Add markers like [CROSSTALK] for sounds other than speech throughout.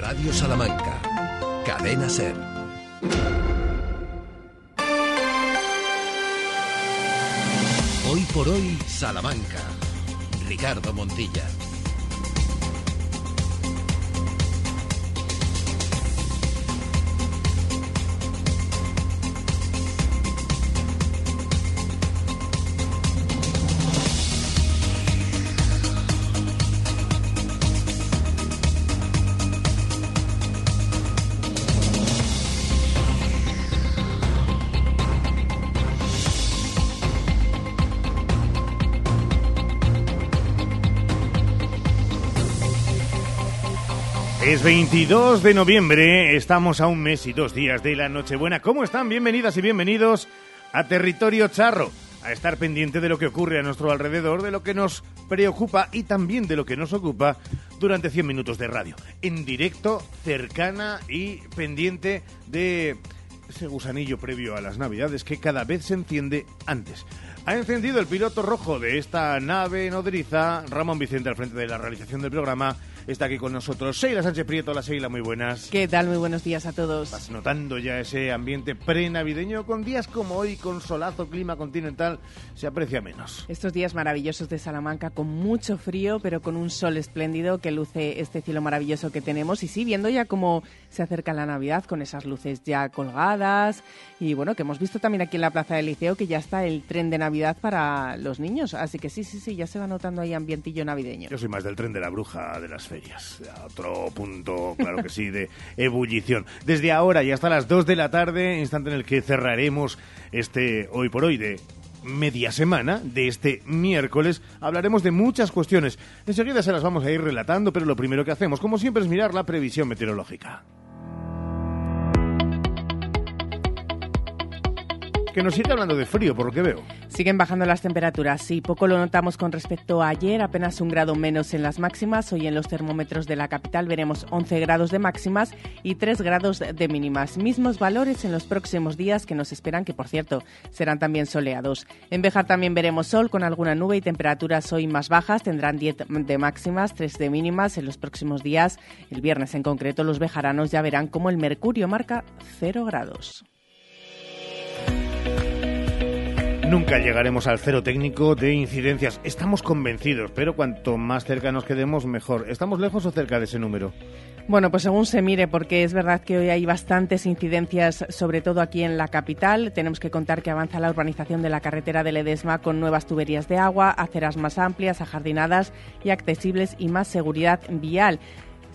Radio Salamanca. Cadena Ser. Hoy por hoy, Salamanca. Ricardo Montilla. 22 de noviembre, estamos a un mes y dos días de la Nochebuena. ¿Cómo están? Bienvenidas y bienvenidos a Territorio Charro, a estar pendiente de lo que ocurre a nuestro alrededor, de lo que nos preocupa y también de lo que nos ocupa durante 100 minutos de radio. En directo, cercana y pendiente de ese gusanillo previo a las Navidades que cada vez se enciende antes. Ha encendido el piloto rojo de esta nave nodriza, Ramón Vicente, al frente de la realización del programa está aquí con nosotros. Sheila Sánchez Prieto, la Sheila, muy buenas. ¿Qué tal? Muy buenos días a todos. Vas notando ya ese ambiente prenavideño con días como hoy, con solazo, clima continental, se aprecia menos. Estos días maravillosos de Salamanca con mucho frío, pero con un sol espléndido que luce este cielo maravilloso que tenemos. Y sí, viendo ya cómo se acerca la Navidad con esas luces ya colgadas. Y bueno, que hemos visto también aquí en la Plaza del Liceo que ya está el tren de Navidad para los niños. Así que sí, sí, sí, ya se va notando ahí ambientillo navideño. Yo soy más del tren de la bruja de las ferias otro punto, claro que sí, de ebullición. Desde ahora y hasta las 2 de la tarde, instante en el que cerraremos este hoy por hoy de media semana de este miércoles hablaremos de muchas cuestiones. Enseguida se las vamos a ir relatando, pero lo primero que hacemos, como siempre, es mirar la previsión meteorológica. Que nos sigue hablando de frío, por lo que veo. Siguen bajando las temperaturas, sí, poco lo notamos con respecto a ayer, apenas un grado menos en las máximas. Hoy en los termómetros de la capital veremos 11 grados de máximas y 3 grados de mínimas. Mismos valores en los próximos días que nos esperan, que por cierto serán también soleados. En Bejar también veremos sol con alguna nube y temperaturas hoy más bajas, tendrán 10 de máximas, 3 de mínimas en los próximos días. El viernes en concreto los bejaranos ya verán cómo el mercurio marca 0 grados. Nunca llegaremos al cero técnico de incidencias. Estamos convencidos, pero cuanto más cerca nos quedemos, mejor. ¿Estamos lejos o cerca de ese número? Bueno, pues según se mire, porque es verdad que hoy hay bastantes incidencias, sobre todo aquí en la capital. Tenemos que contar que avanza la urbanización de la carretera de Ledesma con nuevas tuberías de agua, aceras más amplias, ajardinadas y accesibles y más seguridad vial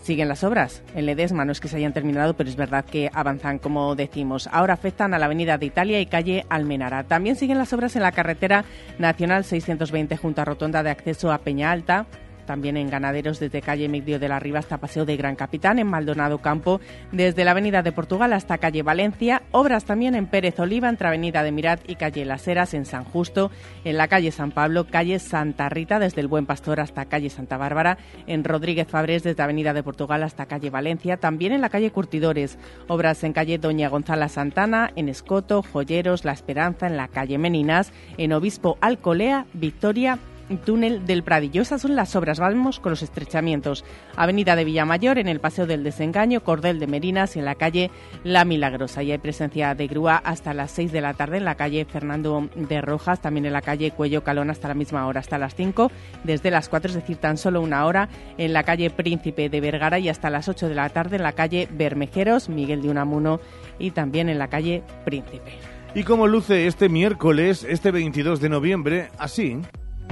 siguen las obras. En Ledesma no es que se hayan terminado, pero es verdad que avanzan, como decimos. Ahora afectan a la Avenida de Italia y calle Almenara. También siguen las obras en la carretera nacional 620 junto a Rotonda de acceso a Peña Alta también en Ganaderos desde calle Medio de la Riva hasta Paseo de Gran Capitán, en Maldonado Campo, desde la Avenida de Portugal hasta calle Valencia, obras también en Pérez Oliva, entre Avenida de Mirat y calle Las Heras, en San Justo, en la calle San Pablo, calle Santa Rita, desde el Buen Pastor hasta calle Santa Bárbara, en Rodríguez Fabrés, desde Avenida de Portugal hasta calle Valencia, también en la calle Curtidores, obras en calle Doña Gonzala Santana, en Escoto, Joyeros, La Esperanza, en la calle Meninas, en Obispo Alcolea, Victoria túnel del Pradillo. Esas son las obras. Vamos con los estrechamientos. Avenida de Villamayor, en el Paseo del Desengaño, Cordel de Merinas y en la calle La Milagrosa. Y hay presencia de grúa hasta las 6 de la tarde en la calle Fernando de Rojas, también en la calle Cuello Calón hasta la misma hora, hasta las 5, desde las 4, es decir, tan solo una hora, en la calle Príncipe de Vergara y hasta las 8 de la tarde en la calle Bermejeros, Miguel de Unamuno y también en la calle Príncipe. ¿Y cómo luce este miércoles, este 22 de noviembre? Así.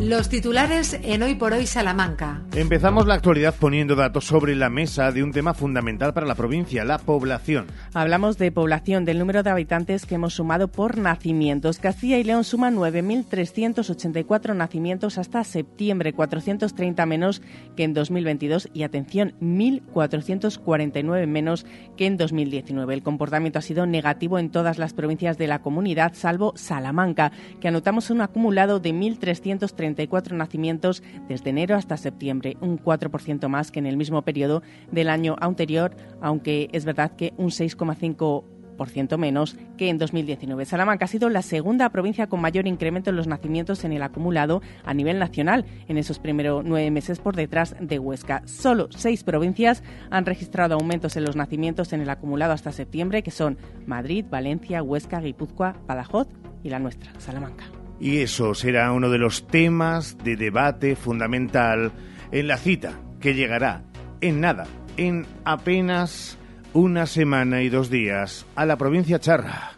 Los titulares en Hoy por Hoy Salamanca. Empezamos la actualidad poniendo datos sobre la mesa de un tema fundamental para la provincia, la población. Hablamos de población, del número de habitantes que hemos sumado por nacimientos. Castilla y León suma 9.384 nacimientos hasta septiembre, 430 menos que en 2022 y atención, 1.449 menos que en 2019. El comportamiento ha sido negativo en todas las provincias de la comunidad, salvo Salamanca, que anotamos un acumulado de 1.330 nacimientos desde enero hasta septiembre, un 4% más que en el mismo periodo del año anterior, aunque es verdad que un 6,5% 1% menos que en 2019. Salamanca ha sido la segunda provincia con mayor incremento en los nacimientos en el acumulado a nivel nacional en esos primeros nueve meses por detrás de Huesca. Solo seis provincias han registrado aumentos en los nacimientos en el acumulado hasta septiembre, que son Madrid, Valencia, Huesca, Guipúzcoa, Badajoz y la nuestra, Salamanca. Y eso será uno de los temas de debate fundamental en la cita que llegará en nada, en apenas una semana y dos días a la provincia charra.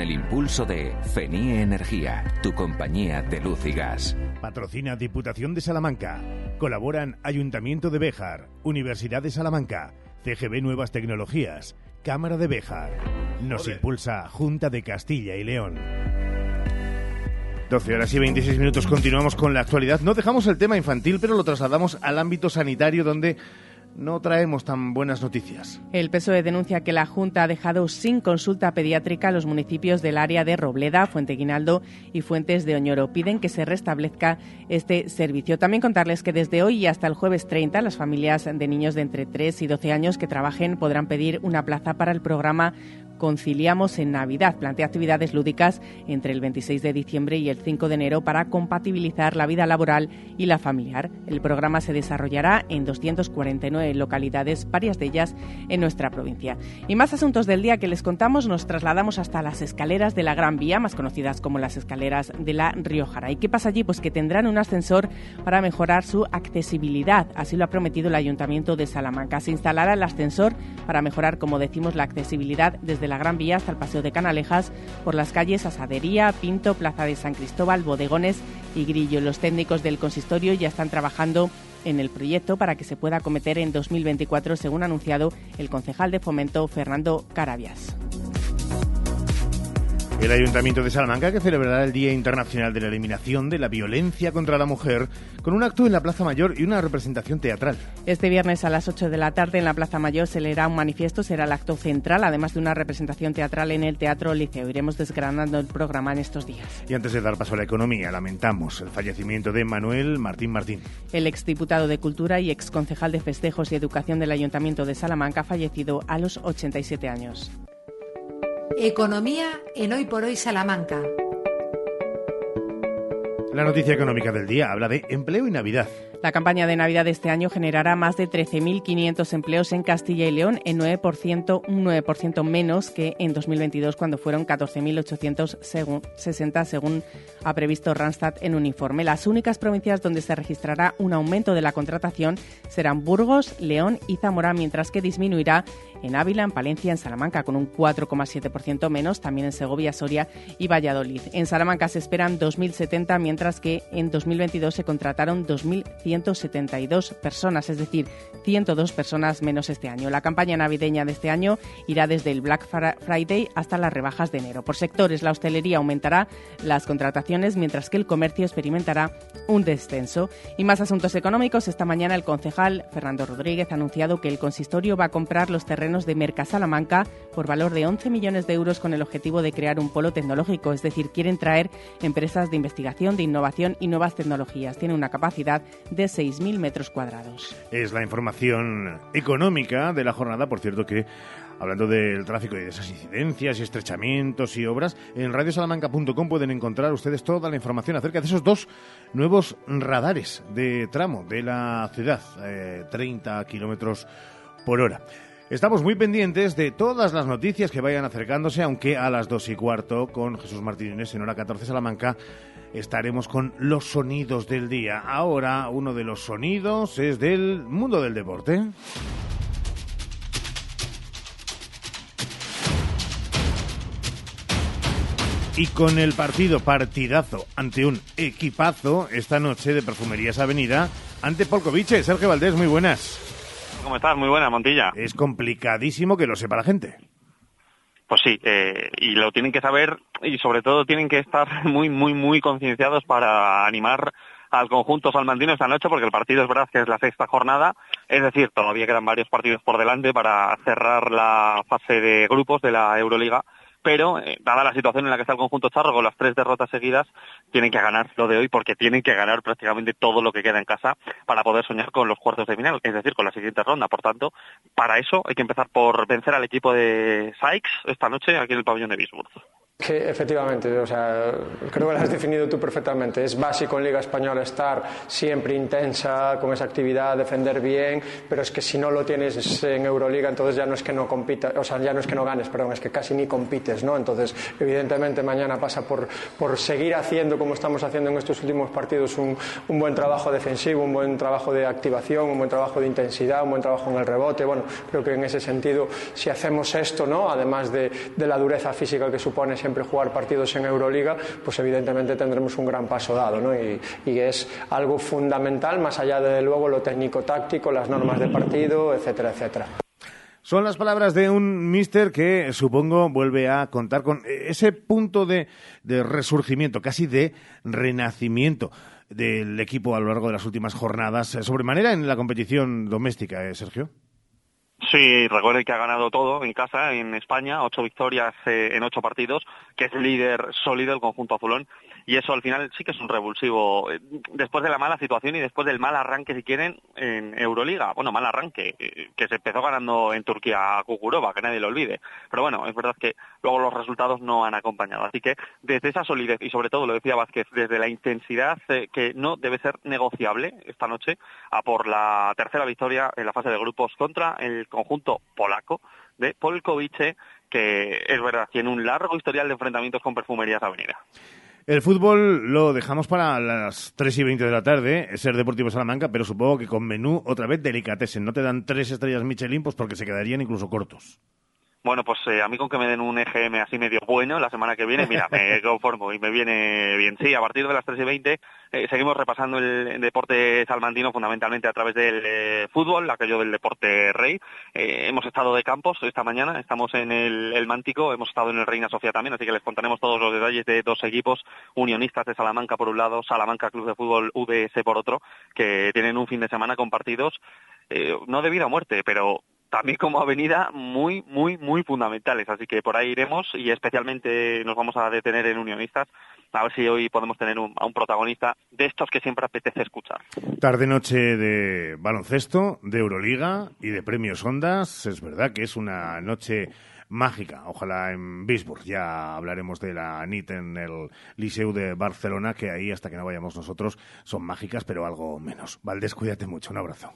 El impulso de FENIE Energía, tu compañía de luz y gas. Patrocina Diputación de Salamanca. Colaboran Ayuntamiento de Béjar, Universidad de Salamanca, CGB Nuevas Tecnologías, Cámara de Béjar. Nos impulsa Junta de Castilla y León. 12 horas y 26 minutos continuamos con la actualidad. No dejamos el tema infantil, pero lo trasladamos al ámbito sanitario donde no traemos tan buenas noticias. El PSOE denuncia que la Junta ha dejado sin consulta pediátrica a los municipios del área de Robleda, Fuente Guinaldo y Fuentes de Oñoro. Piden que se restablezca este servicio. También contarles que desde hoy y hasta el jueves 30 las familias de niños de entre 3 y 12 años que trabajen podrán pedir una plaza para el programa Conciliamos en Navidad. Plantea actividades lúdicas entre el 26 de diciembre y el 5 de enero para compatibilizar la vida laboral y la familiar. El programa se desarrollará en 249 localidades, varias de ellas en nuestra provincia. Y más asuntos del día que les contamos, nos trasladamos hasta las escaleras de la Gran Vía, más conocidas como las escaleras de la Riojara. ¿Y qué pasa allí? Pues que tendrán un ascensor para mejorar su accesibilidad. Así lo ha prometido el Ayuntamiento de Salamanca. Se instalará el ascensor para mejorar, como decimos, la accesibilidad la Gran Vía hasta el Paseo de Canalejas, por las calles Asadería, Pinto, Plaza de San Cristóbal, Bodegones y Grillo. Los técnicos del consistorio ya están trabajando en el proyecto para que se pueda acometer en 2024, según ha anunciado el concejal de fomento Fernando Carabias. El Ayuntamiento de Salamanca que celebrará el Día Internacional de la Eliminación de la Violencia contra la Mujer con un acto en la Plaza Mayor y una representación teatral. Este viernes a las 8 de la tarde en la Plaza Mayor se leerá un manifiesto, será el acto central, además de una representación teatral en el Teatro Liceo. Iremos desgranando el programa en estos días. Y antes de dar paso a la economía, lamentamos el fallecimiento de Manuel Martín Martín. El exdiputado de Cultura y exconcejal de Festejos y Educación del Ayuntamiento de Salamanca ha fallecido a los 87 años. Economía en Hoy por Hoy Salamanca. La noticia económica del día habla de empleo y Navidad. La campaña de Navidad de este año generará más de 13.500 empleos en Castilla y León, en 9%, un 9% menos que en 2022, cuando fueron 14.860, según ha previsto Randstad en un informe. Las únicas provincias donde se registrará un aumento de la contratación serán Burgos, León y Zamora, mientras que disminuirá en Ávila, en Palencia, en Salamanca, con un 4,7% menos, también en Segovia, Soria y Valladolid. En Salamanca se esperan 2.070, mientras que en 2022 se contrataron 2.100 172 personas, es decir, 102 personas menos este año. La campaña navideña de este año irá desde el Black Friday hasta las rebajas de enero. Por sectores, la hostelería aumentará las contrataciones, mientras que el comercio experimentará un descenso. Y más asuntos económicos. Esta mañana el concejal Fernando Rodríguez ha anunciado que el consistorio va a comprar los terrenos de Mercasalamanca por valor de 11 millones de euros con el objetivo de crear un polo tecnológico, es decir, quieren traer empresas de investigación, de innovación y nuevas tecnologías. Tiene una capacidad de 6.000 metros cuadrados. Es la información económica de la jornada, por cierto que hablando del tráfico y de esas incidencias y estrechamientos y obras, en radiosalamanca.com pueden encontrar ustedes toda la información acerca de esos dos nuevos radares de tramo de la ciudad, 30 eh, kilómetros por hora. Estamos muy pendientes de todas las noticias que vayan acercándose, aunque a las dos y cuarto con Jesús Martínez en hora 14 Salamanca estaremos con los sonidos del día. Ahora uno de los sonidos es del mundo del deporte. Y con el partido partidazo ante un equipazo esta noche de Perfumerías Avenida ante Polkoviche. Sergio Valdés, muy buenas. ¿Cómo estás? Muy buena, Montilla. Es complicadísimo que lo sepa la gente. pues sí, eh, y lo tienen que saber y sobre todo tienen que estar [LAUGHS] muy, muy, muy concienciados para animar al conjunto salmantino esta noche, porque el partido es verdad que es la sexta jornada, es decir, todavía quedan varios partidos por delante para cerrar la fase de grupos de la Euroliga pero eh, dada la situación en la que está el conjunto charro con las tres derrotas seguidas, tienen que ganar lo de hoy porque tienen que ganar prácticamente todo lo que queda en casa para poder soñar con los cuartos de final, es decir, con la siguiente ronda. Por tanto, para eso hay que empezar por vencer al equipo de Sykes esta noche aquí en el pabellón de Bisburg. Que efectivamente, o sea, creo que lo has definido tú perfectamente. Es básico en Liga Española estar siempre intensa, con esa actividad, defender bien, pero es que si no lo tienes en Euroliga, entonces ya no es que no compitas, o sea, ya no es que no ganes, perdón, es que casi ni compites, ¿no? Entonces, evidentemente, mañana pasa por, por seguir haciendo, como estamos haciendo en estos últimos partidos, un, un, buen trabajo defensivo, un buen trabajo de activación, un buen trabajo de intensidad, un buen trabajo en el rebote. Bueno, creo que en ese sentido, si hacemos esto, ¿no? Además de, de la dureza física que supone siempre jugar partidos en Euroliga, pues evidentemente tendremos un gran paso dado, ¿no? Y, y es algo fundamental, más allá de luego lo técnico-táctico, las normas de partido, etcétera, etcétera. Son las palabras de un mister que supongo vuelve a contar con ese punto de, de, resurgimiento, casi de renacimiento del equipo a lo largo de las últimas jornadas, sobremanera en la competición doméstica, ¿eh, Sergio? Sí, recuerde que ha ganado todo en casa, en España, ocho victorias eh, en ocho partidos, que es líder sólido el conjunto azulón y eso al final sí que es un revulsivo. Eh, después de la mala situación y después del mal arranque, si quieren, en Euroliga, bueno, mal arranque, eh, que se empezó ganando en Turquía a Kukurova, que nadie lo olvide. Pero bueno, es verdad que luego los resultados no han acompañado. Así que desde esa solidez y sobre todo, lo decía Vázquez, desde la intensidad eh, que no debe ser negociable esta noche, a por la tercera victoria en la fase de grupos contra el conjunto polaco de Polkovice, que es verdad, tiene un largo historial de enfrentamientos con Perfumerías Avenida. El fútbol lo dejamos para las 3 y 20 de la tarde, ser Deportivo Salamanca, pero supongo que con menú otra vez delicatessen. No te dan tres estrellas Michelin, pues porque se quedarían incluso cortos. Bueno, pues eh, a mí con que me den un EGM así medio bueno la semana que viene, mira, me [LAUGHS] conformo y me viene bien. Sí, a partir de las 3 y 20 eh, seguimos repasando el, deporte salmantino fundamentalmente a través del eh, fútbol, aquello del deporte rey. Eh, hemos estado de campos esta mañana, estamos en el, el, Mántico, hemos estado en el Reina Sofía también, así que les contaremos todos los detalles de dos equipos, Unionistas de Salamanca por un lado, Salamanca Club de Fútbol UDS por otro, que tienen un fin de semana con partidos no de vida o muerte, pero también como avenida muy, muy, muy fundamentales. Así que por ahí iremos y especialmente nos vamos a detener en Unionistas a ver si hoy podemos tener un, a un protagonista de estos que siempre apetece escuchar. Tarde-noche de baloncesto, de Euroliga y de premios Ondas. Es verdad que es una noche mágica. Ojalá en Bisburg. Ya hablaremos de la NIT en el Liceu de Barcelona, que ahí hasta que no vayamos nosotros son mágicas, pero algo menos. Valdés, cuídate mucho. Un abrazo.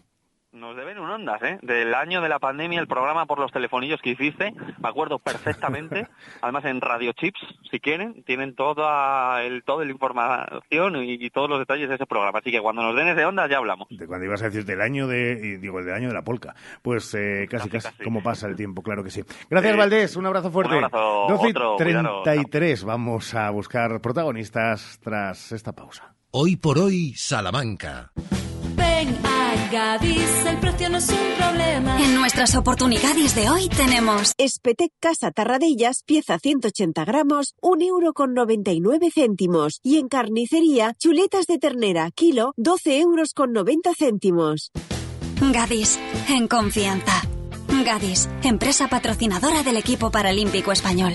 Nos deben un ondas, ¿eh? Del año de la pandemia, el programa por los telefonillos que hiciste, me acuerdo perfectamente. [LAUGHS] Además, en Radio Chips, si quieren, tienen toda, el, toda la información y, y, todos los detalles de ese programa. Así que cuando nos den ese ondas, ya hablamos. De cuando ibas a decir del año de, digo, el del año de la polca. Pues eh, casi, casi, casi, cómo pasa el tiempo, claro que sí. Gracias. Valdés. Un abrazo fuerte. Un abrazo, 12 otro, 33. Cuidado. Vamos a buscar protagonistas tras esta pausa. Hoy por hoy, Salamanca. Gadis, el precio no es un problema. En nuestras oportunidades de hoy tenemos Espetec Casa Tarradellas, pieza 180 gramos, 1 euro con 99 céntimos. Y en carnicería, chuletas de ternera, kilo, 12 euros con 90 céntimos. Gadis, en confianza. Gadis, empresa patrocinadora del equipo paralímpico español.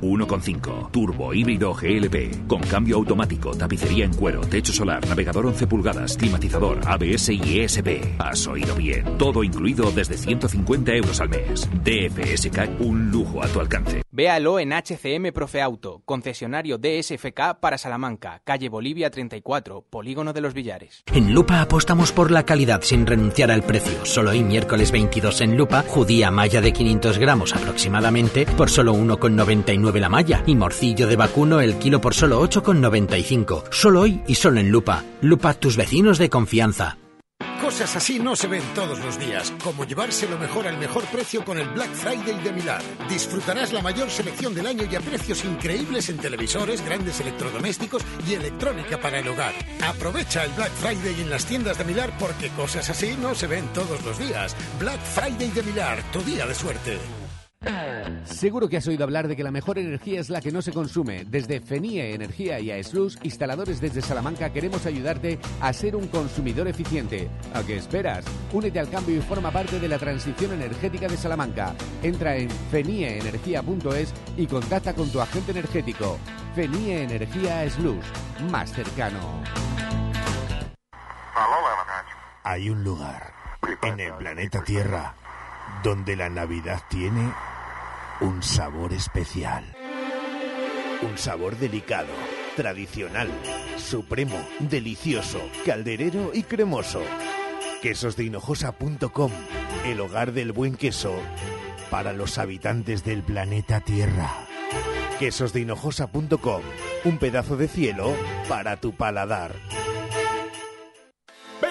1,5. Turbo híbrido GLP. Con cambio automático, tapicería en cuero, techo solar, navegador 11 pulgadas, climatizador, ABS y ESP. Has oído bien. Todo incluido desde 150 euros al mes. DFSK, un lujo a tu alcance. Véalo en HCM Profe Auto, concesionario DSFK para Salamanca, calle Bolivia 34, Polígono de los Villares. En Lupa apostamos por la calidad sin renunciar al precio. Solo hoy miércoles 22 en Lupa, judía malla de 500 gramos aproximadamente por solo 1,99 la malla y morcillo de vacuno el kilo por solo 8,95. Solo hoy y solo en Lupa. Lupa, tus vecinos de confianza. Cosas así no se ven todos los días, como llevarse lo mejor al mejor precio con el Black Friday de Milán. Disfrutarás la mayor selección del año y a precios increíbles en televisores, grandes electrodomésticos y electrónica para el hogar. Aprovecha el Black Friday en las tiendas de Milar porque cosas así no se ven todos los días. Black Friday de Milar, tu día de suerte. Seguro que has oído hablar de que la mejor energía es la que no se consume. Desde FENIE Energía y AESLUS, instaladores desde Salamanca, queremos ayudarte a ser un consumidor eficiente. ¿A qué esperas? Únete al cambio y forma parte de la transición energética de Salamanca. Entra en fenieenergia.es y contacta con tu agente energético. FENIE Energía AESLUS, más cercano. Hay un lugar en el planeta Tierra donde la Navidad tiene un sabor especial. Un sabor delicado, tradicional, supremo, delicioso, calderero y cremoso. Quesosdehinojosa.com, el hogar del buen queso para los habitantes del planeta Tierra. Quesosdehinojosa.com, un pedazo de cielo para tu paladar.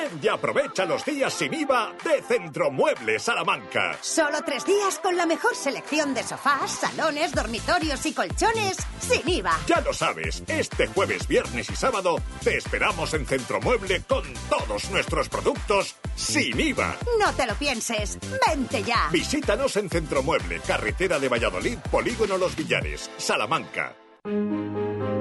Ven y aprovecha los días sin IVA de Centromueble Salamanca. Solo tres días con la mejor selección de sofás, salones, dormitorios y colchones sin IVA. Ya lo sabes, este jueves, viernes y sábado te esperamos en Centromueble con todos nuestros productos sin IVA. No te lo pienses, vente ya. Visítanos en Centromueble, carretera de Valladolid, Polígono Los Villares, Salamanca.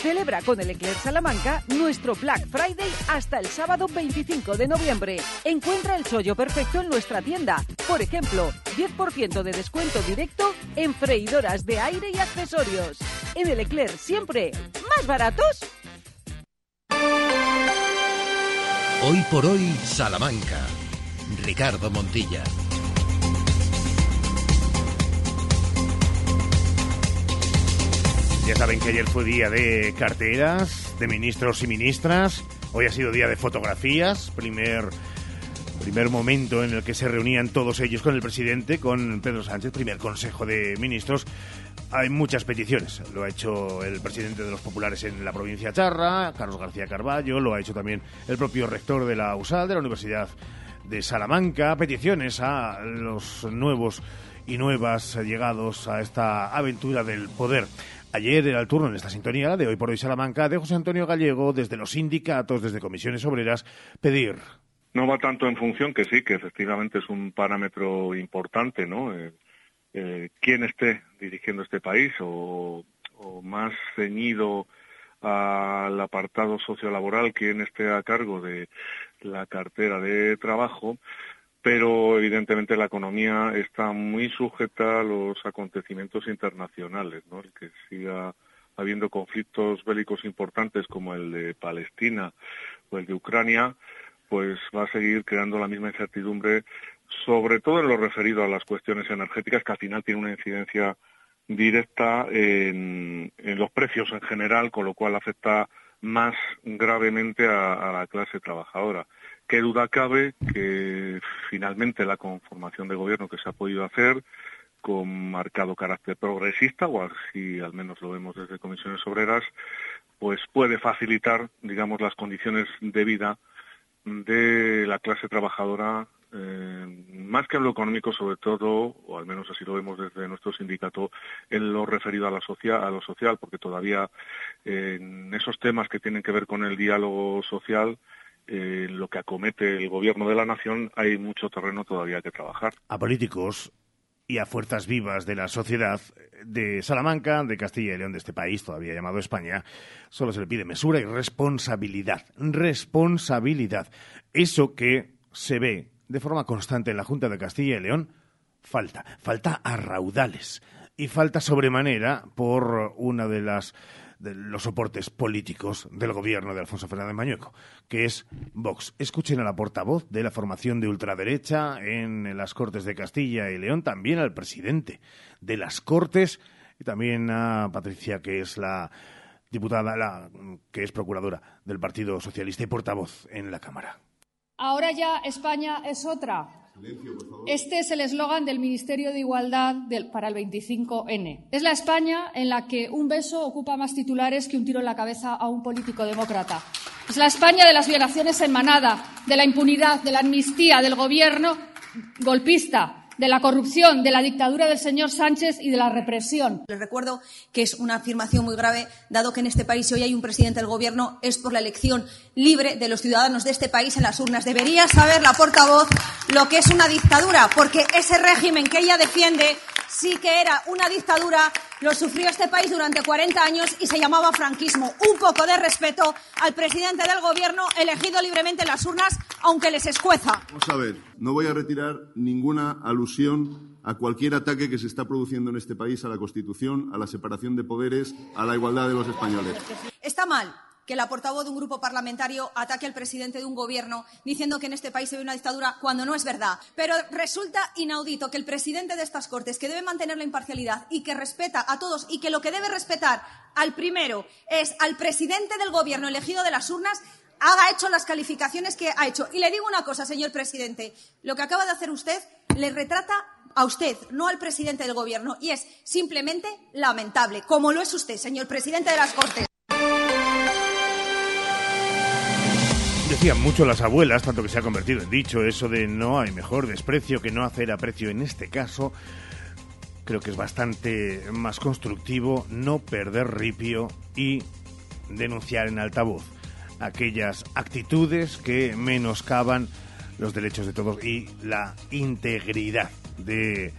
Celebra con el Eclair Salamanca nuestro Black Friday hasta el sábado 25 de noviembre. Encuentra el chollo perfecto en nuestra tienda. Por ejemplo, 10% de descuento directo en freidoras de aire y accesorios. En el Eclair siempre más baratos. Hoy por hoy, Salamanca. Ricardo Montilla. Ya saben que ayer fue día de carteras, de ministros y ministras. Hoy ha sido día de fotografías. Primer, primer momento en el que se reunían todos ellos con el presidente, con Pedro Sánchez, primer consejo de ministros. Hay muchas peticiones. Lo ha hecho el presidente de los populares en la provincia Charra, Carlos García Carballo, lo ha hecho también el propio rector de la USAL, de la Universidad de Salamanca. Peticiones a los nuevos y nuevas llegados a esta aventura del poder. Ayer era el turno en esta sintonía de Hoy por Hoy Salamanca de José Antonio Gallego, desde los sindicatos, desde comisiones obreras, pedir. No va tanto en función que sí, que efectivamente es un parámetro importante, ¿no? Eh, eh, quién esté dirigiendo este país o, o más ceñido al apartado sociolaboral, quién esté a cargo de la cartera de trabajo, pero evidentemente la economía está muy sujeta a los acontecimientos internacionales, ¿no? El que siga habiendo conflictos bélicos importantes como el de Palestina o el de Ucrania, pues va a seguir creando la misma incertidumbre, sobre todo en lo referido a las cuestiones energéticas, que al final tiene una incidencia directa en, los precios en general, con lo cual afecta más gravemente a la clase trabajadora. Qué duda cabe que finalmente la conformación de gobierno que se ha podido hacer con marcado carácter progresista, o así al menos lo vemos desde comisiones obreras, pues puede facilitar, digamos, las condiciones de vida de la clase trabajadora, eh, más que en lo económico, sobre todo, o al menos así lo vemos desde nuestro sindicato, en lo referido a, la social, a lo social, porque todavía en esos temas que tienen que ver con el diálogo social, en lo que acomete el gobierno de la nación, hay mucho terreno todavía que trabajar. A políticos y a fuerzas vivas de la sociedad de Salamanca, de Castilla y León, de este país todavía llamado España, solo se le pide mesura y responsabilidad. Responsabilidad. Eso que se ve de forma constante en la Junta de Castilla y León, falta. Falta a raudales. Y falta sobremanera por una de las de los soportes políticos del gobierno de Alfonso Fernández Mañueco, que es Vox. Escuchen a la portavoz de la formación de ultraderecha en las Cortes de Castilla y León, también al presidente de las Cortes y también a Patricia, que es la diputada, la, que es procuradora del Partido Socialista y portavoz en la Cámara. Ahora ya España es otra. Este es el eslogan del Ministerio de Igualdad para el 25N. Es la España en la que un beso ocupa más titulares que un tiro en la cabeza a un político demócrata. Es la España de las violaciones en manada, de la impunidad, de la amnistía, del gobierno golpista, de la corrupción, de la dictadura del señor Sánchez y de la represión. Les recuerdo que es una afirmación muy grave, dado que en este país, hoy hay un presidente del Gobierno, es por la elección libre de los ciudadanos de este país en las urnas. Debería saber la portavoz lo que es una dictadura, porque ese régimen que ella defiende sí que era una dictadura, lo sufrió este país durante 40 años y se llamaba franquismo. Un poco de respeto al presidente del Gobierno elegido libremente en las urnas, aunque les escueza. Vamos a ver, no voy a retirar ninguna alusión a cualquier ataque que se está produciendo en este país a la Constitución, a la separación de poderes, a la igualdad de los españoles. Está mal que la portavoz de un grupo parlamentario ataque al presidente de un gobierno diciendo que en este país se ve una dictadura cuando no es verdad. Pero resulta inaudito que el presidente de estas Cortes, que debe mantener la imparcialidad y que respeta a todos y que lo que debe respetar al primero es al presidente del gobierno elegido de las urnas, haga hecho las calificaciones que ha hecho. Y le digo una cosa, señor presidente, lo que acaba de hacer usted le retrata a usted, no al presidente del gobierno, y es simplemente lamentable, como lo es usted, señor presidente de las Cortes. Decían mucho las abuelas, tanto que se ha convertido en dicho, eso de no hay mejor desprecio que no hacer aprecio. En este caso, creo que es bastante más constructivo no perder ripio y denunciar en altavoz aquellas actitudes que menoscaban los derechos de todos y la integridad de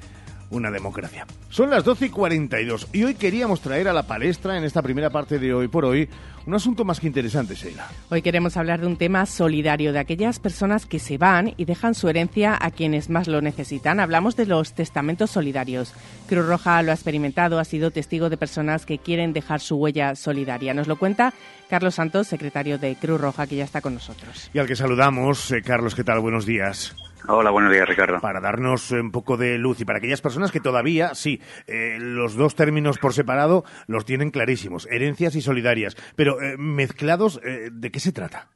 una democracia. Son las 12 y 42 y hoy queríamos traer a la palestra en esta primera parte de hoy por hoy un asunto más que interesante, Sheila. Hoy queremos hablar de un tema solidario, de aquellas personas que se van y dejan su herencia a quienes más lo necesitan. Hablamos de los testamentos solidarios. Cruz Roja lo ha experimentado, ha sido testigo de personas que quieren dejar su huella solidaria. Nos lo cuenta Carlos Santos, secretario de Cruz Roja, que ya está con nosotros. Y al que saludamos. Eh, Carlos, ¿qué tal? Buenos días. Hola, buenos días, Ricardo. Para darnos un poco de luz y para aquellas personas que todavía, sí, eh, los dos términos por separado los tienen clarísimos, herencias y solidarias, pero eh, mezclados, eh, ¿de qué se trata?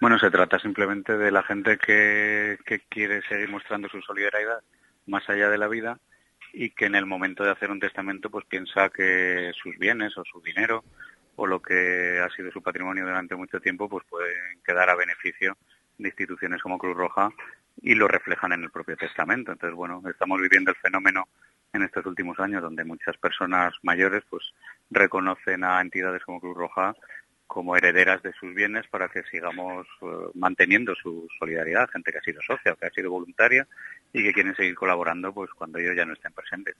Bueno, se trata simplemente de la gente que, que quiere seguir mostrando su solidaridad más allá de la vida y que en el momento de hacer un testamento pues piensa que sus bienes o su dinero o lo que ha sido su patrimonio durante mucho tiempo pues pueden quedar a beneficio de instituciones como Cruz Roja y lo reflejan en el propio testamento. Entonces, bueno, estamos viviendo el fenómeno en estos últimos años donde muchas personas mayores pues reconocen a entidades como Cruz Roja como herederas de sus bienes para que sigamos eh, manteniendo su solidaridad, gente que ha sido socia, que ha sido voluntaria y que quieren seguir colaborando pues cuando ellos ya no estén presentes.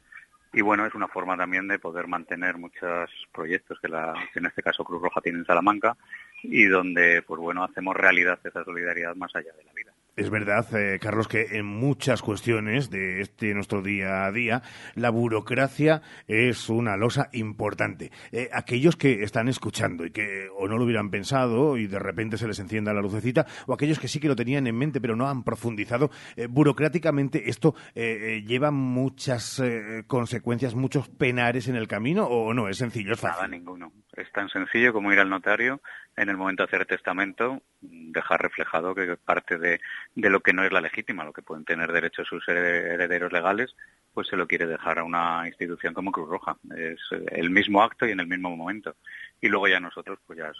Y bueno, es una forma también de poder mantener muchos proyectos que, la, que en este caso Cruz Roja tiene en Salamanca y donde pues bueno hacemos realidad esa solidaridad más allá de la vida. Es verdad, eh, Carlos, que en muchas cuestiones de este nuestro día a día, la burocracia es una losa importante. Eh, aquellos que están escuchando y que o no lo hubieran pensado y de repente se les encienda la lucecita, o aquellos que sí que lo tenían en mente pero no han profundizado, eh, burocráticamente esto lleva muchas consecuencias, muchos penares en el camino, o no, es sencillo, es fácil. Nada, ninguno. Es tan sencillo como ir al notario en el momento de hacer testamento, dejar reflejado que parte de, de, lo que no es la legítima, lo que pueden tener derecho sus herederos legales, pues se lo quiere dejar a una institución como Cruz Roja. Es el mismo acto y en el mismo momento. Y luego ya nosotros, pues ya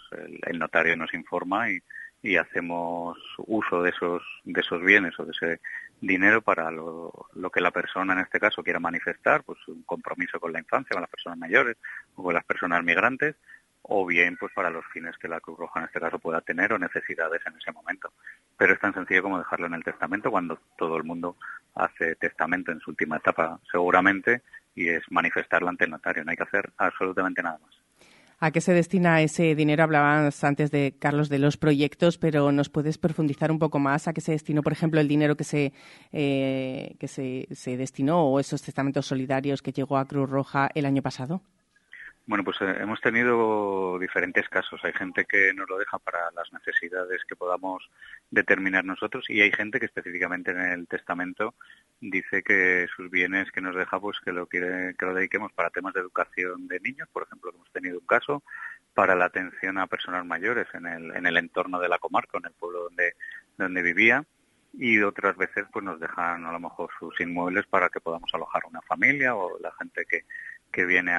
el, notario nos informa y, y hacemos uso de esos de esos bienes o de ese dinero para lo, que la persona en este caso quiera manifestar, pues un compromiso con la infancia, con las personas mayores o con las personas migrantes, o bien pues para los fines que la Cruz Roja en este caso pueda tener o necesidades en ese momento. Pero es tan sencillo como dejarlo en el testamento cuando todo el mundo hace testamento en su última etapa seguramente y es manifestarlo ante el notario, no hay que hacer absolutamente nada más. ¿A qué se destina ese dinero? Hablabas antes de Carlos de los proyectos, pero ¿nos puedes profundizar un poco más a qué se destinó, por ejemplo, el dinero que se eh, que se, se destinó o esos testamentos solidarios que llegó a Cruz Roja el año pasado? Bueno, pues eh, hemos tenido diferentes casos. Hay gente que nos lo deja para las necesidades que podamos determinar nosotros. Y hay gente que específicamente en el testamento dice que sus bienes que nos deja pues que lo quiere que lo dediquemos para temas de educación de niños, por ejemplo, hemos tenido un caso para la atención a personas mayores en el en el entorno de la comarca, en el pueblo donde donde vivía. Y otras veces pues nos dejan a lo mejor sus inmuebles para que podamos alojar una familia o la gente que que viene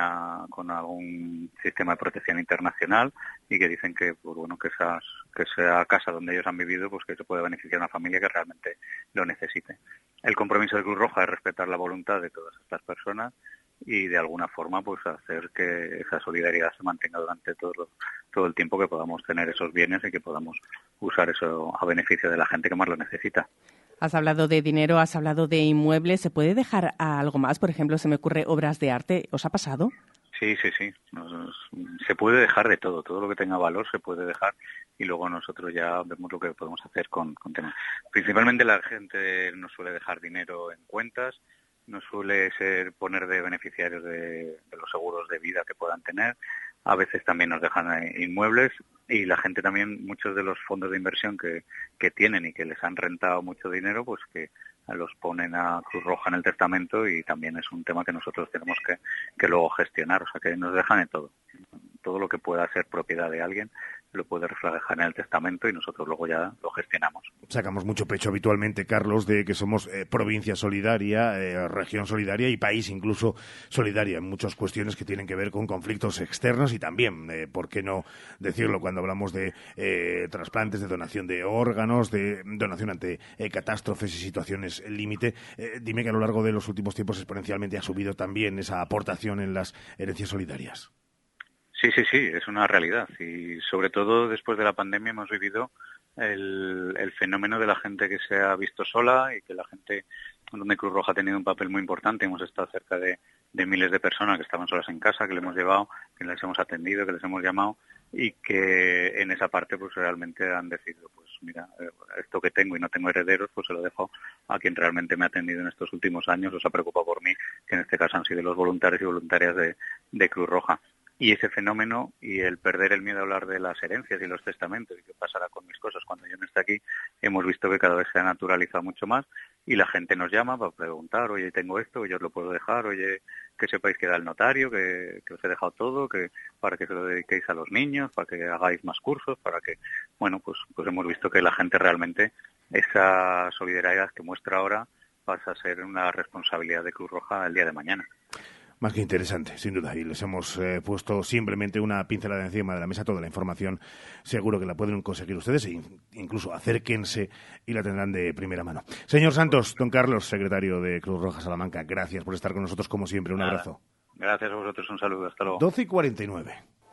con algún sistema de protección internacional y que dicen que pues bueno que esas que sea casa donde ellos han vivido pues que se puede beneficiar a una familia que realmente lo necesite el compromiso de Cruz Roja es respetar la voluntad de todas estas personas y de alguna forma pues hacer que esa solidaridad se mantenga durante todo todo el tiempo que podamos tener esos bienes y que podamos usar eso a beneficio de la gente que más lo necesita. Has hablado de dinero, has hablado de inmuebles. ¿Se puede dejar algo más? Por ejemplo, se me ocurre obras de arte. ¿Os ha pasado? Sí, sí, sí. se puede dejar de todo. Todo lo que tenga valor se puede dejar y luego nosotros ya vemos lo que podemos hacer con, con temas. Principalmente la gente no suele dejar dinero en cuentas, no suele ser poner de beneficiarios de los seguros de vida que puedan tener a veces también nos dejan inmuebles y la gente también, muchos de los fondos de inversión que, que tienen y que les han rentado mucho dinero, pues que los ponen a Cruz Roja en el testamento y también es un tema que nosotros tenemos que, que luego gestionar, o sea que nos dejan en todo, todo lo que pueda ser propiedad de alguien lo puede reflejar en el testamento y nosotros luego ya lo gestionamos. Sacamos mucho pecho habitualmente, Carlos, de que somos eh, provincia solidaria, eh, región solidaria y país incluso solidaria en muchas cuestiones que tienen que ver con conflictos externos y también, eh, ¿por qué no decirlo cuando hablamos de trasplantes, de donación de órganos, de donación ante catástrofes y situaciones límite? dime que a lo largo de los últimos tiempos exponencialmente ha subido también esa aportación en las herencias solidarias. Sí, sí, sí, es una realidad. Y sobre todo después de la pandemia hemos vivido el, fenómeno de la gente que se ha visto sola y que la gente, donde Cruz Roja ha tenido un papel muy importante, hemos estado cerca de, miles de personas que estaban solas en casa, que le hemos llevado, que les hemos atendido, que les hemos llamado y que en esa parte pues realmente han decidido pues mira eh, esto que tengo y no tengo herederos pues se lo dejo a quien realmente me ha atendido en estos últimos años o se ha preocupado por mí que en este caso han sido los voluntarios y voluntarias de Cruz Roja y ese fenómeno y el perder el miedo a hablar de las herencias y los testamentos y qué pasará con mis cosas cuando yo no esté aquí, hemos visto que cada vez se ha naturalizado mucho más y la gente nos llama para preguntar, oye, tengo esto, yo os lo puedo dejar, oye, que sepáis que da el notario, que, os he dejado todo, que para que se lo dediquéis a los niños, para que hagáis más cursos, para que, bueno, pues, pues hemos visto que la gente realmente, esa solidaridad que muestra ahora pasa a ser una responsabilidad de Cruz Roja el día de mañana más que interesante, sin duda. Y les hemos eh, puesto simplemente una pincelada encima de la mesa. Toda la información seguro que la pueden conseguir ustedes e incluso acérquense y la tendrán de primera mano. Señor Santos, don Carlos, secretario de Cruz Roja Salamanca, gracias por estar con nosotros como siempre. Un abrazo. Gracias a vosotros, un saludo. Hasta luego. 12 y 49.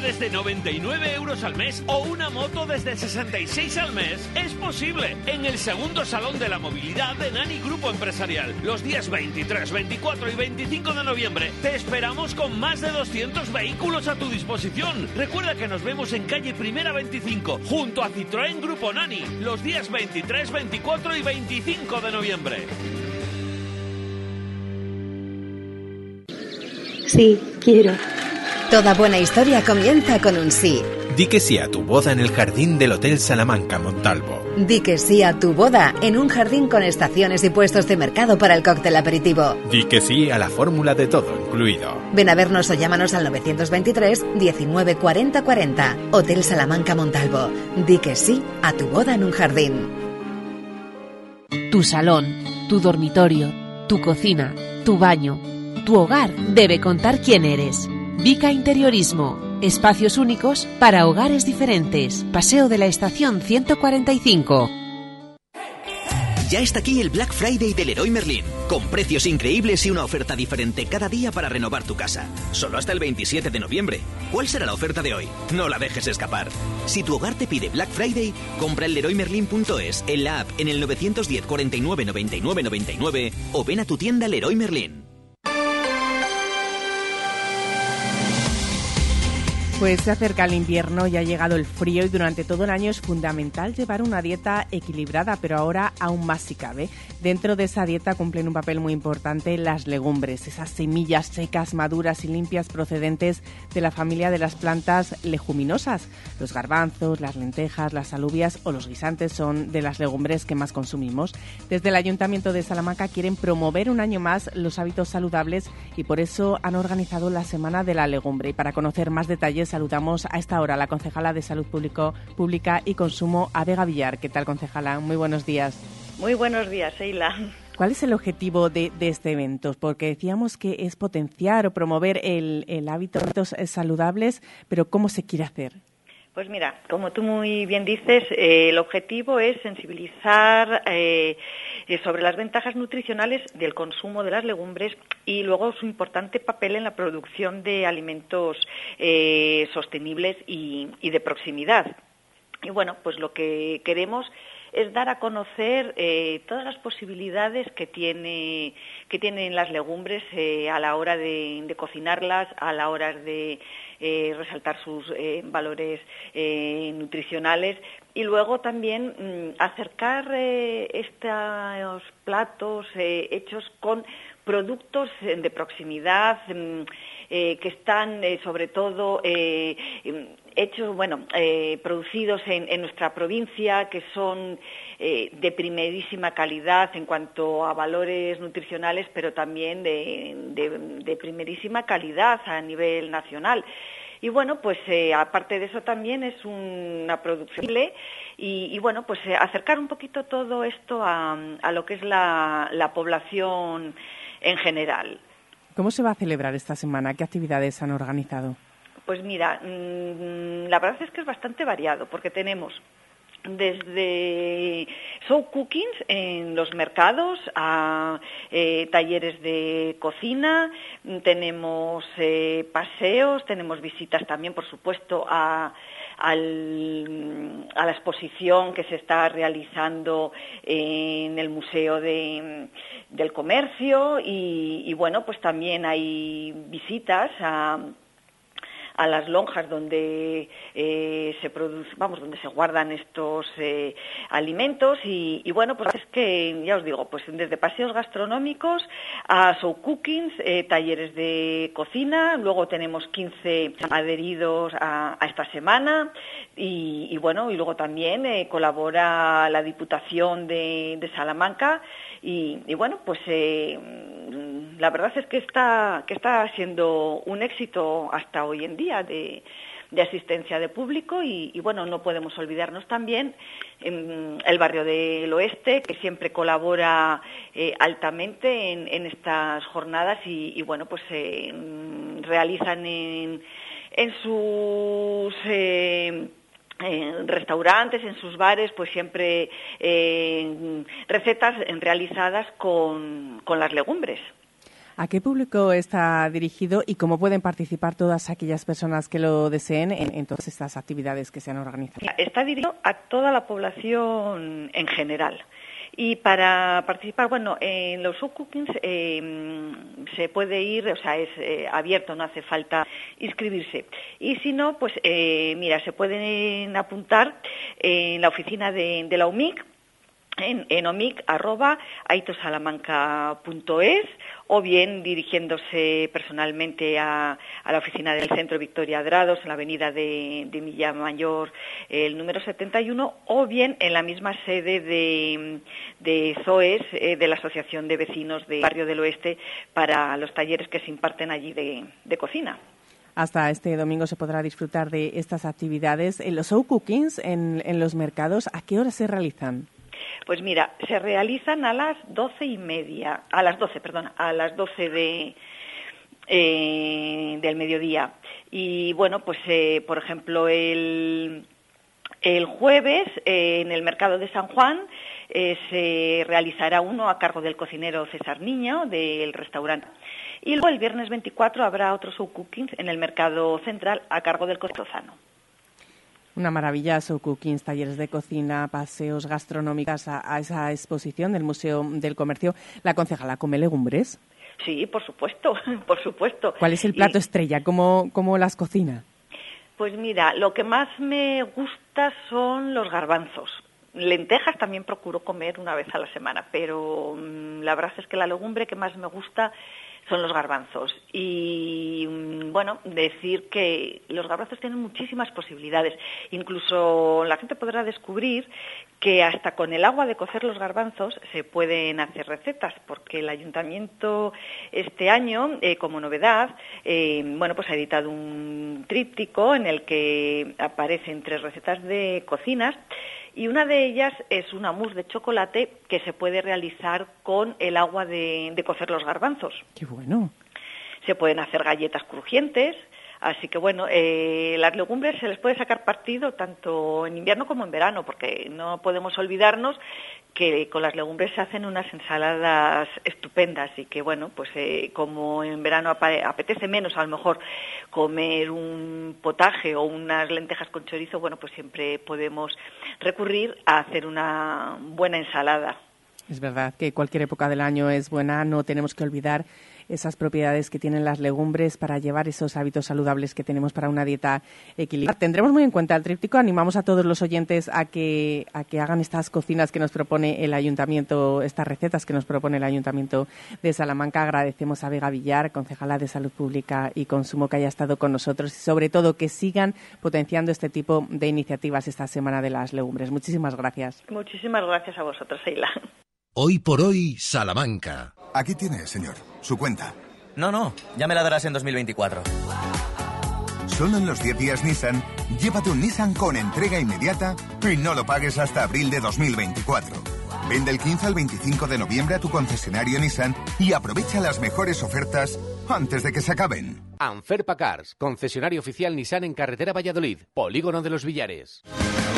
Desde 99 euros al mes o una moto desde 66 al mes. Es posible en el segundo Salón de la Movilidad de Nani Grupo Empresarial. Los días 23, 24 y 25 de noviembre te esperamos con más de 200 vehículos a tu disposición. Recuerda que nos vemos en calle Primera 25 junto a Citroën Grupo Nani los días 23, 24 y 25 de noviembre. Sí, quiero. Toda buena historia comienza con un sí. Di que sí a tu boda en el jardín del Hotel Salamanca Montalvo. Di que sí a tu boda en un jardín con estaciones y puestos de mercado para el cóctel aperitivo. Di que sí a la fórmula de todo incluido. Ven a vernos o llámanos al 923 19 40 40. Hotel Salamanca Montalvo. Di que sí a tu boda en un jardín. Tu salón, tu dormitorio, tu cocina, tu baño, tu hogar debe contar quién eres. Vica Interiorismo. Espacios únicos para hogares diferentes. Paseo de la Estación 145. Ya está aquí el Black Friday del Leroy Merlin, con precios increíbles y una oferta diferente cada día para renovar tu casa. Solo hasta el 27 de noviembre. ¿Cuál será la oferta de hoy? No la dejes escapar. Si tu hogar te pide Black Friday, compra en leroymerlin.es, en la app, en el 910 49 99 99 o ven a tu tienda Leroy Merlin. Pues se acerca el invierno y ha llegado el frío y durante todo el año es fundamental llevar una dieta equilibrada, pero ahora aún más si cabe. Dentro de esa dieta cumplen un papel muy importante las legumbres, esas semillas secas, maduras y limpias procedentes de la familia de las plantas leguminosas. Los garbanzos, las lentejas, las alubias o los guisantes son de las legumbres que más consumimos. Desde el Ayuntamiento de Salamanca quieren promover un año más los hábitos saludables y por eso han organizado la Semana de la Legumbre. Y para conocer más detalles saludamos a esta hora a la concejala de Salud Público, Pública y Consumo, Vega Villar. ¿Qué tal, concejala? Muy buenos días. Muy buenos días, Eila. ¿Cuál es el objetivo de, este evento? Porque decíamos que es potenciar o promover el, el hábito de hábitos saludables, pero ¿cómo se quiere hacer? Pues mira, como tú muy bien dices, eh, el objetivo es sensibilizar eh, eh, sobre las ventajas nutricionales del consumo de las legumbres y luego su importante papel en la producción de alimentos sostenibles y, de proximidad. Y bueno, pues lo que queremos es dar a conocer eh, todas las posibilidades que, tiene, que tienen las legumbres eh, a la hora de, cocinarlas, a la hora de eh, resaltar sus valores nutricionales y luego también mm, acercar estos platos hechos con productos de proximidad mm, que están sobre todo hechos, bueno, eh, producidos en, nuestra provincia, que son eh, de primerísima calidad en cuanto a valores nutricionales, pero también de, primerísima calidad a nivel nacional. Y bueno, pues eh, aparte de eso también es una producción y, y bueno, pues acercar un poquito todo esto a, lo que es la población en general. ¿Cómo se va a celebrar esta semana? ¿Qué actividades han organizado? Pues mira, mm, la verdad es que es bastante variado porque tenemos desde show cookings en los mercados a eh, talleres de cocina, tenemos eh, paseos, tenemos visitas también, por supuesto, a, la exposición que se está realizando en el Museo del Comercio y, y, bueno, pues también hay visitas a a las lonjas donde eh, se produce, vamos, donde se guardan estos eh, alimentos y, bueno, pues es que ya os digo, pues desde paseos gastronómicos a show cookings, eh, talleres de cocina, luego tenemos 15 adheridos a, esta semana y, bueno, y luego también colabora la Diputación de, Salamanca y, bueno, pues la verdad es que está, que está siendo un éxito hasta hoy en día de, asistencia de público y, bueno, no podemos olvidarnos también en el barrio del oeste, que siempre colabora eh, altamente en, estas jornadas y, bueno, pues eh, realizan en, sus... Eh, restaurantes, en sus bares, pues siempre recetas realizadas con las legumbres. ¿A qué público está dirigido y cómo pueden participar todas aquellas personas que lo deseen en, todas estas actividades que se han organizado? Está dirigido a toda la población en general. Y para participar, bueno, en los cookings eh, se puede ir, o sea, es eh, abierto, no hace falta inscribirse. Y si no, pues eh, mira, se pueden apuntar en la oficina de, de la UMIC en, en omic.aitosalamanca.es o bien dirigiéndose personalmente a, la oficina del Centro Victoria Drados en la avenida de, de Milla Mayor, el número 71, o bien en la misma sede de, de ZOES, eh, de la Asociación de Vecinos del Barrio del Oeste, para los talleres que se imparten allí de, cocina. Hasta este domingo se podrá disfrutar de estas actividades. En los show en, en los mercados, ¿a qué hora se realizan? Pues mira, se realizan a las doce y media, a las doce, perdón, a las doce de, eh, del mediodía. Y bueno, pues eh, por ejemplo el, jueves eh, en el mercado de San Juan se realizará uno a cargo del cocinero César Niño del restaurante. Y luego el viernes 24 habrá otro show cooking en el mercado central a cargo del cocinero una maravilla, so cookings, talleres de cocina, paseos gastronómicos a, esa exposición del Museo del Comercio. ¿La concejala come legumbres? Sí, por supuesto, [LAUGHS] por supuesto. ¿Cuál es el plato estrella? ¿Cómo, ¿Cómo las cocina? Pues mira, lo que más me gusta son los garbanzos. Lentejas también procuro comer una vez a la semana, pero mm, la verdad es que la legumbre que más me gusta son los garbanzos. Y mm, bueno, decir que los garbanzos tienen muchísimas posibilidades. Incluso la gente podrá descubrir que hasta con el agua de cocer los garbanzos se pueden hacer recetas, porque el ayuntamiento este año, eh, como novedad, eh, bueno, pues ha editado un tríptico en el que aparecen tres recetas de cocinas y una de ellas es una mousse de chocolate que se puede realizar con el agua de, cocer los garbanzos. ¡Qué bueno! Se pueden hacer galletas crujientes, Así que bueno, eh, las legumbres se les puede sacar partido tanto en invierno como en verano, porque no podemos olvidarnos que con las legumbres se hacen unas ensaladas estupendas y que bueno, pues eh, como en verano apetece menos a lo mejor comer un potaje o unas lentejas con chorizo, bueno, pues siempre podemos recurrir a hacer una buena ensalada. Es verdad que cualquier época del año es buena, no tenemos que olvidar esas propiedades que tienen las legumbres para llevar esos hábitos saludables que tenemos para una dieta equilibrada. Tendremos muy en cuenta el tríptico. Animamos a todos los oyentes a que, a que hagan estas cocinas que nos propone el ayuntamiento, estas recetas que nos propone el ayuntamiento de Salamanca. Agradecemos a Vega Villar, concejala de Salud Pública y Consumo, que haya estado con nosotros y sobre todo que sigan potenciando este tipo de iniciativas esta semana de las legumbres. Muchísimas gracias. Muchísimas gracias a vosotros, Eila. Hoy por hoy, Salamanca. Aquí tiene, señor, su cuenta. No, no, ya me la darás en 2024. Solo en los 10 días Nissan, llévate un Nissan con entrega inmediata y no lo pagues hasta abril de 2024. Vende el 15 al 25 de noviembre a tu concesionario Nissan y aprovecha las mejores ofertas antes de que se acaben. Anferpa Cars, concesionario oficial Nissan en carretera Valladolid, Polígono de los Villares.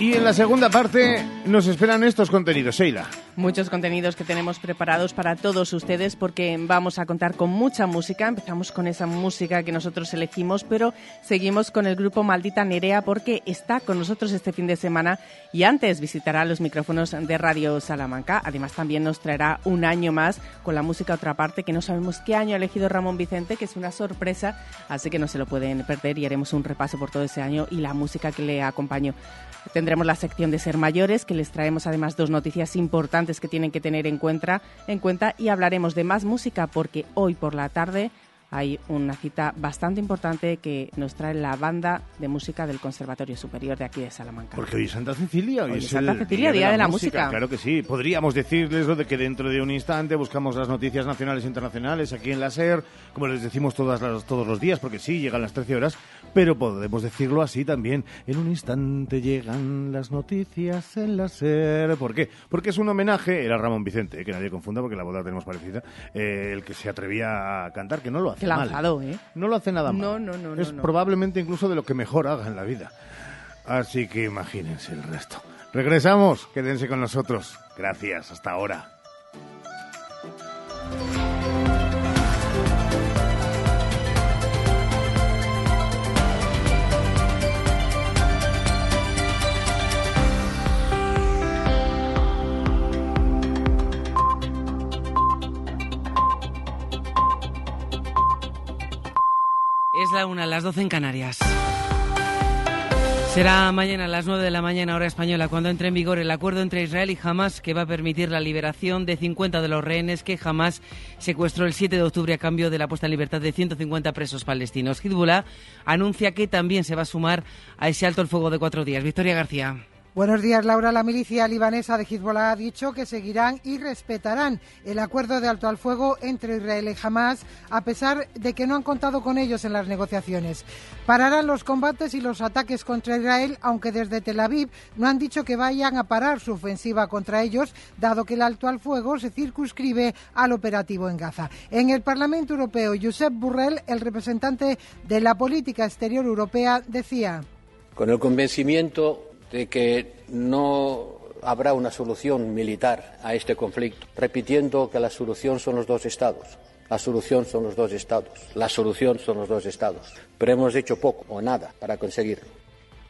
Y en la segunda parte nos esperan estos contenidos, Sheila. Muchos contenidos que tenemos preparados para todos ustedes porque vamos a contar con mucha música. Empezamos con esa música que nosotros elegimos, pero seguimos con el grupo Maldita Nerea porque está con nosotros este fin de semana y antes visitará los micrófonos de Radio Salamanca. Además también nos traerá un año más con la música otra parte que no sabemos qué año ha elegido Ramón Vicente, que es una sorpresa, así que no se lo pueden perder y haremos un repaso por todo ese año y la música que le acompañó. Tendremos la sección de Ser Mayores, que les traemos además dos noticias importantes que tienen que tener en cuenta, en cuenta y hablaremos de más música porque hoy por la tarde hay una cita bastante importante que nos trae la banda de música del Conservatorio Superior de aquí de Salamanca. Porque hoy es Santa Cecilia, hoy, Hoy es Santa Cecilia, Día de la Música. Claro que sí. Podríamos decirles lo de que dentro de un instante buscamos las noticias nacionales e internacionales aquí en la SER, como les decimos todas las- todos los días, porque sí, llegan las 13 horas, pero podemos decirlo así también. En un instante llegan las noticias en la SER. ¿Por qué? Porque es un homenaje, era Ramón Vicente, eh, que nadie confunda porque la boda tenemos parecida, eh, el que se atrevía a cantar, que no lo hace Qué mal. lanzado, ¿eh? No lo hace nada mal. No, no, no, no, Es no. probablemente incluso de lo que mejor haga en la vida. Así que imagínense el resto. Regresamos, quédense con nosotros. Gracias, hasta ahora. Es la una, las 12 en Canarias. Será mañana a las 9 de la mañana hora española cuando entre en vigor el acuerdo entre Israel y Hamas que va a permitir la liberación de 50 de los rehenes que Hamas secuestró el 7 de octubre a cambio de la puesta en libertad de 150 presos palestinos. Hezbollah anuncia que también se va a sumar a ese alto el fuego de cuatro días. Victoria García. Buenos días, Laura. La milicia libanesa de Hezbollah ha dicho que seguirán y respetarán el acuerdo de alto al fuego entre Israel y Hamas, a pesar de que no han contado con ellos en las negociaciones. Pararán los combates y los ataques contra Israel, aunque desde Tel Aviv no han dicho que vayan a parar su ofensiva contra ellos, dado que el alto al fuego se circunscribe al operativo en Gaza. En el Parlamento Europeo, Josep Burrell, el representante de la política exterior europea, decía. con el convencimiento de que no habrá una solución militar a este conflicto, repitiendo que la solución son los dos estados. La solución son los dos estados. La solución son los dos estados. Pero hemos hecho poco o nada para conseguirlo.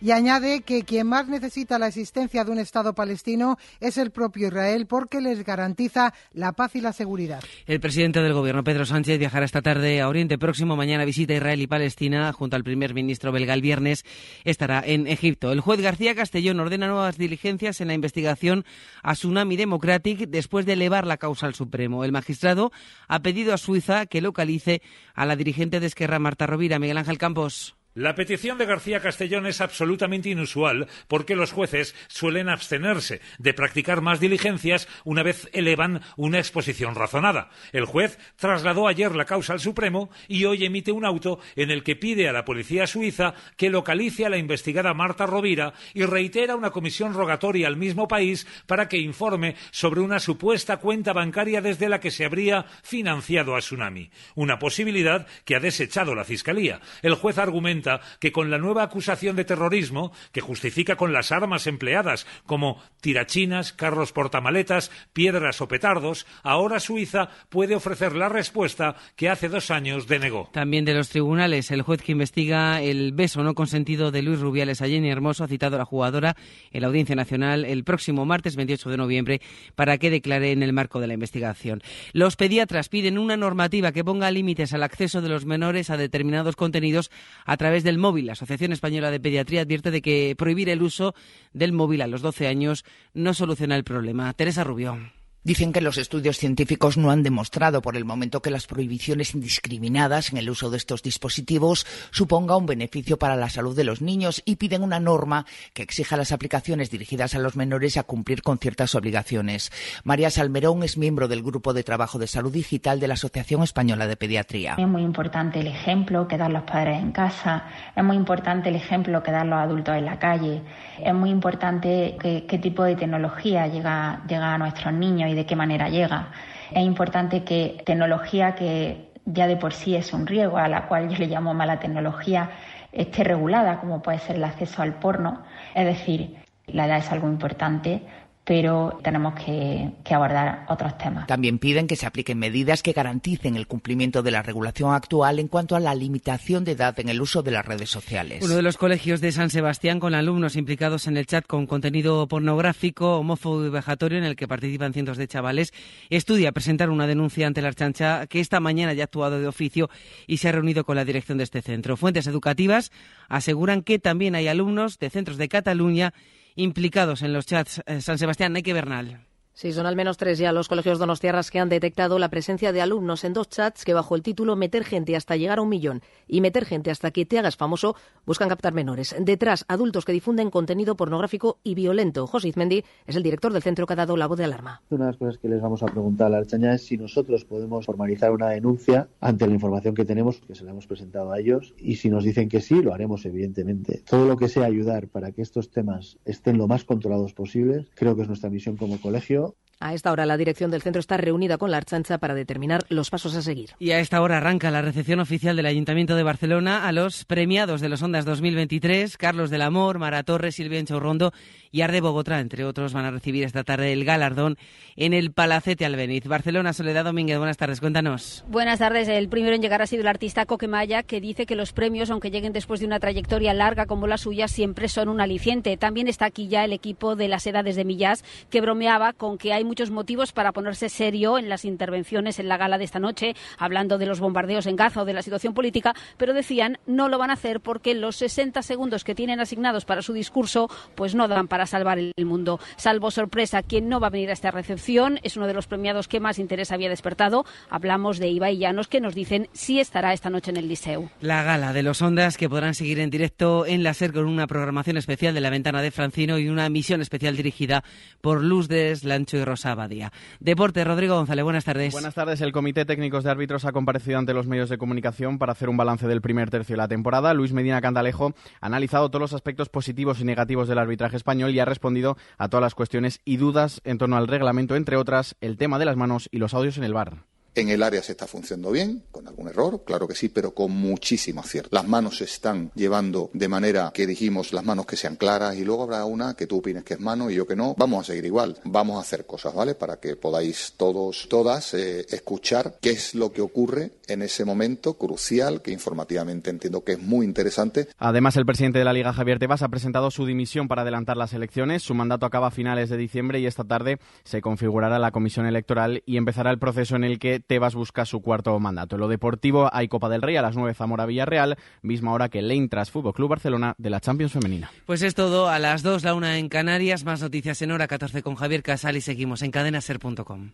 Y añade que quien más necesita la existencia de un Estado palestino es el propio Israel porque les garantiza la paz y la seguridad. El presidente del gobierno, Pedro Sánchez, viajará esta tarde a Oriente Próximo. Mañana visita Israel y Palestina junto al primer ministro belga. El viernes estará en Egipto. El juez García Castellón ordena nuevas diligencias en la investigación a Tsunami Democratic después de elevar la causa al Supremo. El magistrado ha pedido a Suiza que localice a la dirigente de Esquerra, Marta Rovira. Miguel Ángel Campos. La petición de García Castellón es absolutamente inusual porque los jueces suelen abstenerse de practicar más diligencias una vez elevan una exposición razonada. El juez trasladó ayer la causa al Supremo y hoy emite un auto en el que pide a la policía suiza que localice a la investigada Marta Rovira y reitera una comisión rogatoria al mismo país para que informe sobre una supuesta cuenta bancaria desde la que se habría financiado a Tsunami. Una posibilidad que ha desechado la Fiscalía. El juez argumenta que con la nueva acusación de terrorismo, que justifica con las armas empleadas como tirachinas, carros portamaletas, piedras o petardos, ahora Suiza puede ofrecer la respuesta que hace dos años denegó. También de los tribunales, el juez que investiga el beso no consentido de Luis Rubiales a Jenny Hermoso ha citado a la jugadora en la Audiencia Nacional el próximo martes 28 de noviembre para que declare en el marco de la investigación. Los pediatras piden una normativa que ponga límites al acceso de los menores a determinados contenidos a través del móvil. La Asociación Española de Pediatría advierte de que prohibir el uso del móvil a los 12 años no soluciona el problema. Teresa Rubio. Dicen que los estudios científicos no han demostrado por el momento que las prohibiciones indiscriminadas en el uso de estos dispositivos suponga un beneficio para la salud de los niños y piden una norma que exija las aplicaciones dirigidas a los menores a cumplir con ciertas obligaciones. María Salmerón es miembro del Grupo de Trabajo de Salud Digital de la Asociación Española de Pediatría. Es muy importante el ejemplo que dan los padres en casa, es muy importante el ejemplo que dan los adultos en la calle, es muy importante que- qué tipo de tecnología llega, llega a nuestros niños y de qué manera llega. Es importante que tecnología que ya de por sí es un riesgo, a la cual yo le llamo mala tecnología, esté regulada, como puede ser el acceso al porno. Es decir, la edad es algo importante, pero tenemos que, que abordar otros temas. También piden que se apliquen medidas que garanticen el cumplimiento de la regulación actual en cuanto a la limitación de edad en el uso de las redes sociales. Uno de los colegios de San Sebastián con alumnos implicados en el chat con contenido pornográfico, homófobo y vejatorio en el que participan cientos de chavales, estudia presentar una denuncia ante la Archancha que esta mañana ya ha actuado de oficio y se ha reunido con la dirección de este centro. Fuentes educativas aseguran que también hay alumnos de centros de Cataluña implicados en los chats. Eh, San Sebastián, Nike Bernal. Sí, son al menos tres ya los colegios donostiarras que han detectado la presencia de alumnos en dos chats que bajo el título Meter gente hasta llegar a un millón y Meter gente hasta que te hagas famoso buscan captar menores. Detrás, adultos que difunden contenido pornográfico y violento. José Izmendi es el director del centro que ha dado la voz de alarma. Una de las cosas que les vamos a preguntar a la Archaña es si nosotros podemos formalizar una denuncia ante la información que tenemos, que se la hemos presentado a ellos, y si nos dicen que sí, lo haremos evidentemente. Todo lo que sea ayudar para que estos temas estén lo más controlados posibles, creo que es nuestra misión como colegio a esta hora la dirección del centro está reunida con la Archancha para determinar los pasos a seguir. Y a esta hora arranca la recepción oficial del Ayuntamiento de Barcelona a los premiados de los Ondas 2023, Carlos del Amor, Mara Torres, Silvia Enchaurrondo y Arde Bogotá, entre otros, van a recibir esta tarde el galardón en el Palacete Albeniz. Barcelona, Soledad Domínguez, buenas tardes, cuéntanos. Buenas tardes. El primero en llegar ha sido el artista Coquemaya, que dice que los premios, aunque lleguen después de una trayectoria larga como la suya, siempre son un aliciente. También está aquí ya el equipo de las edades de Millas, que bromeaba con que hay muchos motivos para ponerse serio en las intervenciones en la gala de esta noche, hablando de los bombardeos en Gaza o de la situación política, pero decían no lo van a hacer porque los 60 segundos que tienen asignados para su discurso pues no dan para salvar el mundo. Salvo sorpresa, quien no va a venir a esta recepción es uno de los premiados que más interés había despertado. Hablamos de Ibai Llanos, que nos dicen si estará esta noche en el Liceu. La gala de los Ondas que podrán seguir en directo en la SER con una programación especial de la ventana de Francino y una emisión especial dirigida por Luz de Lancho y Rosa Badía. Deporte, Rodrigo González, buenas tardes. Buenas tardes. El Comité Técnicos de Árbitros ha comparecido ante los medios de comunicación para hacer un balance del primer tercio de la temporada. Luis Medina Candalejo ha analizado todos los aspectos positivos y negativos del arbitraje español y ha respondido a todas las cuestiones y dudas en torno al reglamento, entre otras el tema de las manos y los audios en el bar. En el área se está funcionando bien, con algún error, claro que sí, pero con muchísimo acierto. Las manos se están llevando de manera que dijimos las manos que sean claras y luego habrá una que tú opines que es mano y yo que no. Vamos a seguir igual. Vamos a hacer cosas, ¿vale? Para que podáis todos, todas, eh, escuchar qué es lo que ocurre en ese momento crucial, que informativamente entiendo que es muy interesante. Además, el presidente de la Liga, Javier Tebas, ha presentado su dimisión para adelantar las elecciones. Su mandato acaba a finales de diciembre y esta tarde se configurará la comisión electoral y empezará el proceso en el que Tebas busca su cuarto mandato. En lo deportivo hay Copa del Rey a las 9 Zamora Villarreal, misma hora que el Eintracht Fútbol Club Barcelona de la Champions femenina. Pues es todo a las 2, la 1 en Canarias, más noticias en hora 14 con Javier Casal y seguimos en cadenaser.com.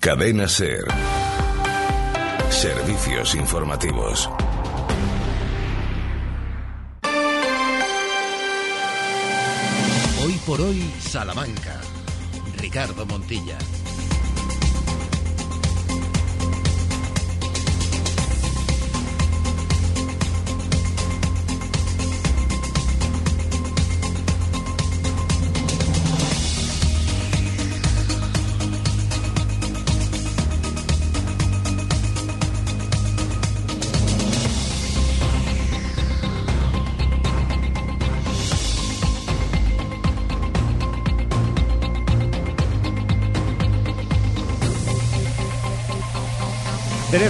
Cadena Ser. Servicios informativos. Hoy por hoy, Salamanca. Ricardo Montilla.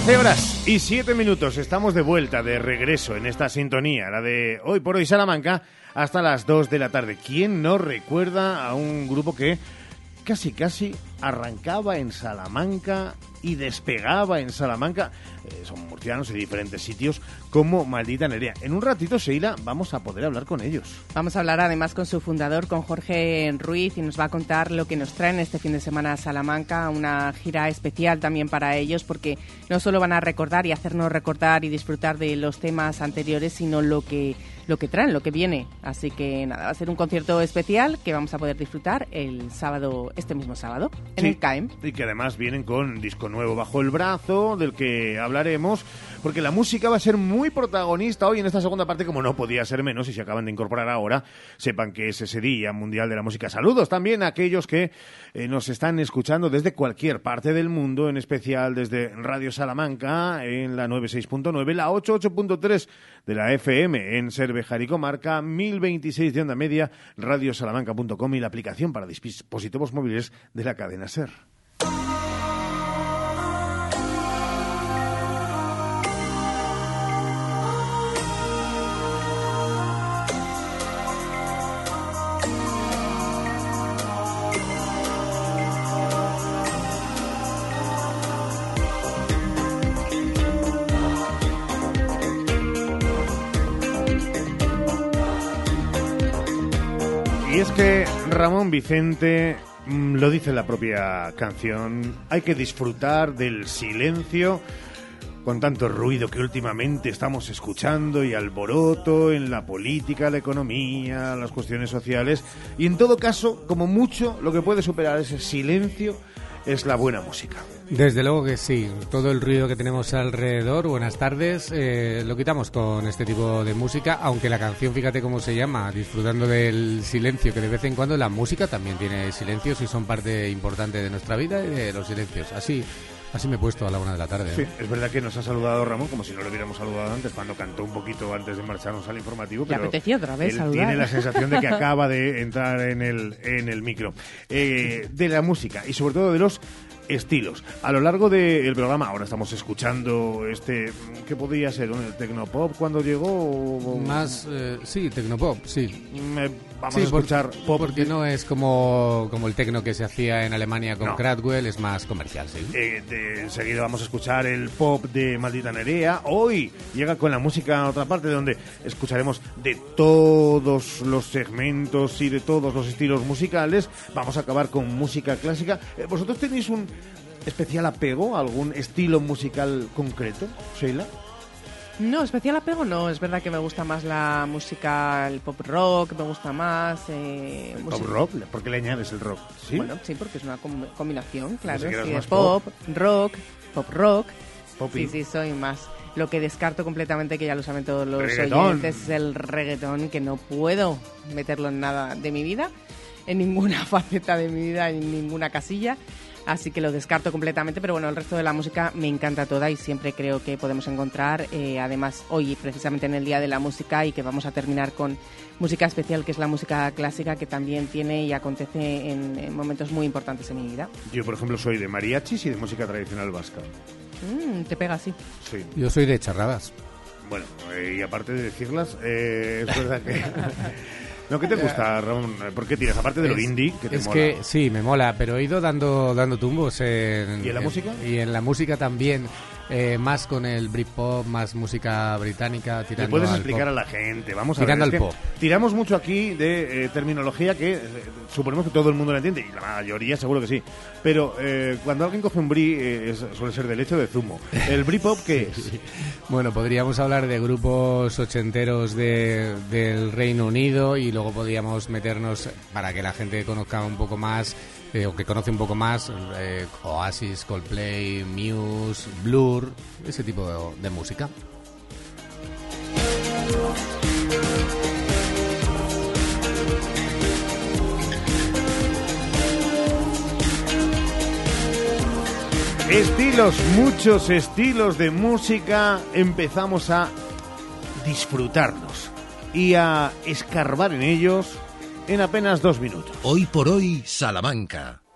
Trece horas y siete minutos. Estamos de vuelta, de regreso en esta sintonía, la de hoy por hoy Salamanca, hasta las 2 de la tarde. ¿Quién no recuerda a un grupo que casi casi arrancaba en Salamanca y despegaba en Salamanca. Eh, son murcianos de diferentes sitios como Maldita Nerea. En un ratito, Sheila, vamos a poder hablar con ellos. Vamos a hablar además con su fundador, con Jorge Ruiz, y nos va a contar lo que nos traen este fin de semana a Salamanca, una gira especial también para ellos, porque no solo van a recordar y hacernos recordar y disfrutar de los temas anteriores, sino lo que lo que traen, lo que viene. Así que nada, va a ser un concierto especial que vamos a poder disfrutar el sábado, este mismo sábado, en el CAEM. Y que además vienen con disco nuevo bajo el brazo, del que hablaremos, porque la música va a ser muy protagonista hoy en esta segunda parte, como no podía ser menos, y se acaban de incorporar ahora, sepan que es ese Día Mundial de la Música. Saludos también a aquellos que eh, nos están escuchando desde cualquier parte del mundo, en especial desde Radio Salamanca, en la 96.9, la 88.3 de la FM en Cervejar y Comarca, 1026 de onda media, radiosalamanca.com y la aplicación para dispositivos móviles de la cadena SER. Vicente Mm, Lo dice la propia canción, hay que disfrutar del silencio con tanto ruido que últimamente estamos escuchando y alboroto en la política, la economía, las cuestiones sociales. Y en todo caso, como mucho, lo que puede superar ese silencio es la buena música. Desde luego que sí, todo el ruido que tenemos alrededor, buenas tardes, eh, lo quitamos con este tipo de música, aunque la canción, fíjate cómo se llama, disfrutando del silencio, que de vez en cuando la música también tiene silencios y son parte importante de nuestra vida y de los silencios. Así, así me he puesto a la una de la tarde. Sí, ¿eh? es verdad que nos ha saludado Ramón como si no lo hubiéramos saludado antes, cuando cantó un poquito antes de marcharnos al informativo. Le pero apetecía otra vez él saludar. tiene la sensación de que [LAUGHS] acaba de entrar en el, en el micro. Eh, de la música y sobre todo de los estilos. A lo largo del programa, ahora estamos escuchando este, ¿qué podría ser? ¿Un tecnopop cuando llegó? o- Más, eh, sí, tecnopop, sí. Vamos Sí, a escuchar por- Porque no es como, como el tecno que se hacía en Alemania con No. Cradwell, es más comercial, sí. Eh, enseguida vamos a escuchar el pop de Maldita Nerea. Hoy llega con la música a otra parte donde escucharemos de todos los segmentos y de todos los estilos musicales. Vamos a acabar con música clásica. Eh, ¿Vosotros tenéis un especial apego a algún estilo musical concreto, Sheila? No, especial apego no. Es verdad que me gusta más la música, el pop rock, me gusta más. Eh, ¿Pop música- rock? ¿Por qué le añades el rock? ¿Sí? Bueno, sí, porque es una com- combinación, claro. Que eras sí, es pop, pop. rock, pop rock. Poppy. Sí, sí, soy más. Lo que descarto completamente, que ya lo saben todos los Reggaetón. oyentes, es el reggaetón, que no puedo meterlo en nada de mi vida, en ninguna [LAUGHS] faceta de mi vida, en ninguna casilla. Así que lo descarto completamente, pero bueno, el resto de la música me encanta toda y siempre creo que podemos encontrar, eh, además hoy precisamente en el Día de la Música y que vamos a terminar con música especial, que es la música clásica, que también tiene y acontece en, en momentos muy importantes en mi vida. Yo, por ejemplo, soy de mariachis y de música tradicional vasca. Mm, te pega así. Sí. Yo soy de charradas. Bueno, eh, y aparte de decirlas, eh, es verdad que... [LAUGHS] ¿No qué te gusta, Ramón? ¿Por qué tiras? Aparte de lo indie, que te es mola. que sí, me mola, pero he ido dando, dando tumbos en... ¿Y en la música? Y en la música también, eh, más con el Britpop, más música británica, tirando ¿Le puedes al explicar pop. a la gente? Vamos a Tirando ver, al pop. Tiramos mucho aquí de eh, terminología que eh, suponemos que todo el mundo la entiende, y la mayoría seguro que sí. Pero eh, cuando alguien coge un brie, suele ser de leche o de zumo. ¿El brie pop qué [LAUGHS] es? Bueno, podríamos hablar de grupos ochenteros de, del Reino Unido y luego podríamos meternos, para que la gente conozca un poco más, eh, o que conoce un poco más, eh, Oasis, Coldplay, Muse, Blur, ese tipo de, de música. Estilos, muchos estilos de música. Empezamos a disfrutarlos y a escarbar en ellos en apenas dos minutos. Hoy por hoy, Salamanca.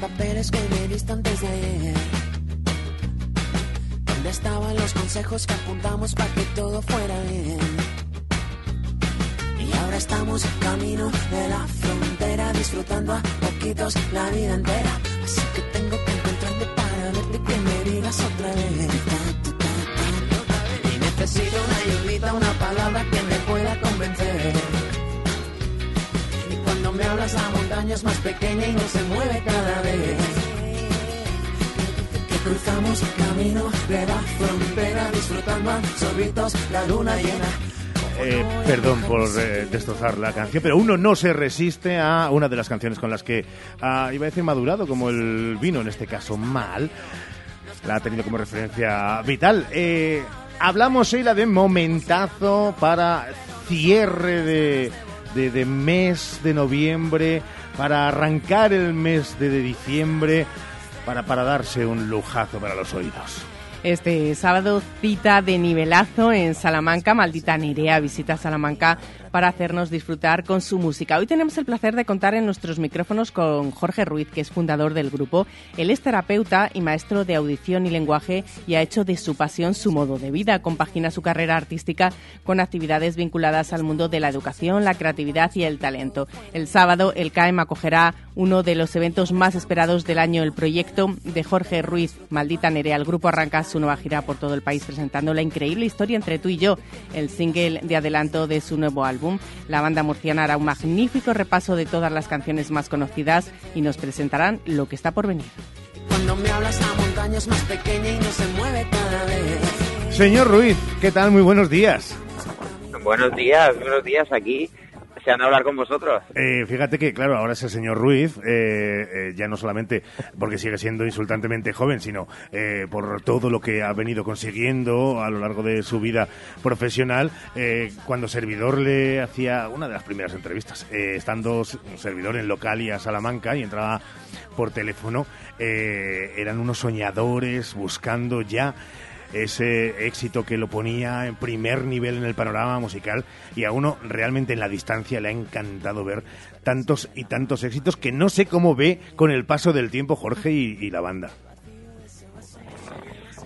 Papeles que me diste antes de ayer. ¿Dónde estaban los consejos que apuntamos para que todo fuera bien? Y ahora estamos camino de la frontera, disfrutando a poquitos la vida entera. Así que tengo que encontrarte para verte que me digas otra vez. Y necesito una ayudita, una palabra que me pueda convencer. Me hablas la montaña es más pequeña y no se mueve cada vez. Que cruzamos camino de la frontera, disfrutando a sorbitos la luna llena. Eh, perdón por eh, destrozar la canción, pero uno no se resiste a una de las canciones con las que ah, iba a decir madurado, como el vino en este caso mal. La ha tenido como referencia vital. Eh, hablamos, Sheila, de momentazo para cierre de, de, de mes de noviembre, para arrancar el mes de, de diciembre, para, para darse un lujazo para los oídos. Este sábado cita de nivelazo en Salamanca. Maldita Nerea visita Salamanca para hacernos disfrutar con su música. Hoy tenemos el placer de contar en nuestros micrófonos con Jorge Ruiz, que es fundador del grupo. Él es terapeuta y maestro de audición y lenguaje y ha hecho de su pasión su modo de vida. Compagina su carrera artística con actividades vinculadas al mundo de la educación, la creatividad y el talento. El sábado el CAEM acogerá uno de los eventos más esperados del año, el proyecto de Jorge Ruiz, Maldita Nerea. El grupo arranca su nueva gira por todo el país presentando la increíble historia entre tú y yo, el single de adelanto de su nuevo álbum. La banda murciana hará un magnífico repaso de todas las canciones más conocidas y nos presentarán lo que está por venir. Cuando me hablas la montaña es más pequeña y no se mueve cada vez. Señor Ruiz, ¿qué tal? Muy buenos días. Buenos días, buenos días aquí. Deseando hablar con vosotros. Eh, fíjate que, claro, ahora es el señor Ruiz, eh, eh, ya no solamente porque sigue siendo insultantemente joven, sino eh, por todo lo que ha venido consiguiendo a lo largo de su vida profesional. Eh, cuando servidor le hacía una de las primeras entrevistas, estando servidor en Localia Salamanca y entraba por teléfono, eran unos soñadores buscando ya ese éxito que lo ponía en primer nivel en el panorama musical y a uno realmente en la distancia le ha encantado ver tantos y tantos éxitos que no sé cómo ve con el paso del tiempo Jorge y, la banda.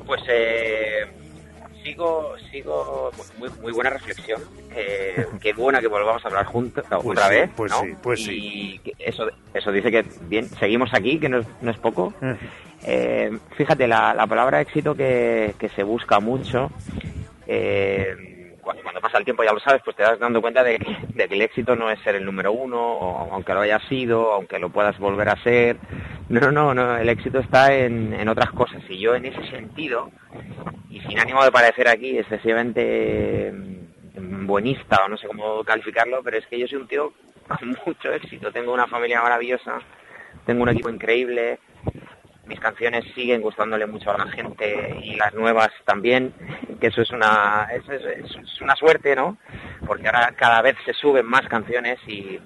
Pues eh, sigo, sigo muy, muy buena reflexión. Eh, qué buena que volvamos a hablar juntos Pues otra sí, vez. pues ¿no? sí, pues sí. Y que eso, eso dice que bien, seguimos aquí, que no es, no es poco. Eh, fíjate, la, la palabra éxito que, que se busca mucho, eh, cuando, pasa el tiempo, ya lo sabes, pues te das dando cuenta de que, de que el éxito no es ser el número uno, o, aunque lo hayas sido, aunque lo puedas volver a ser. No, no, no, el éxito está en, en otras cosas. Y yo en ese sentido, y sin ánimo de parecer aquí excesivamente mm, buenista o no sé cómo calificarlo, pero es que yo soy un tío con [LAUGHS] mucho éxito. Tengo una familia maravillosa, tengo un equipo increíble, mis canciones siguen gustándole mucho a la gente y las nuevas también, que eso es una, es, una suerte, ¿no? Porque ahora cada vez se suben más canciones y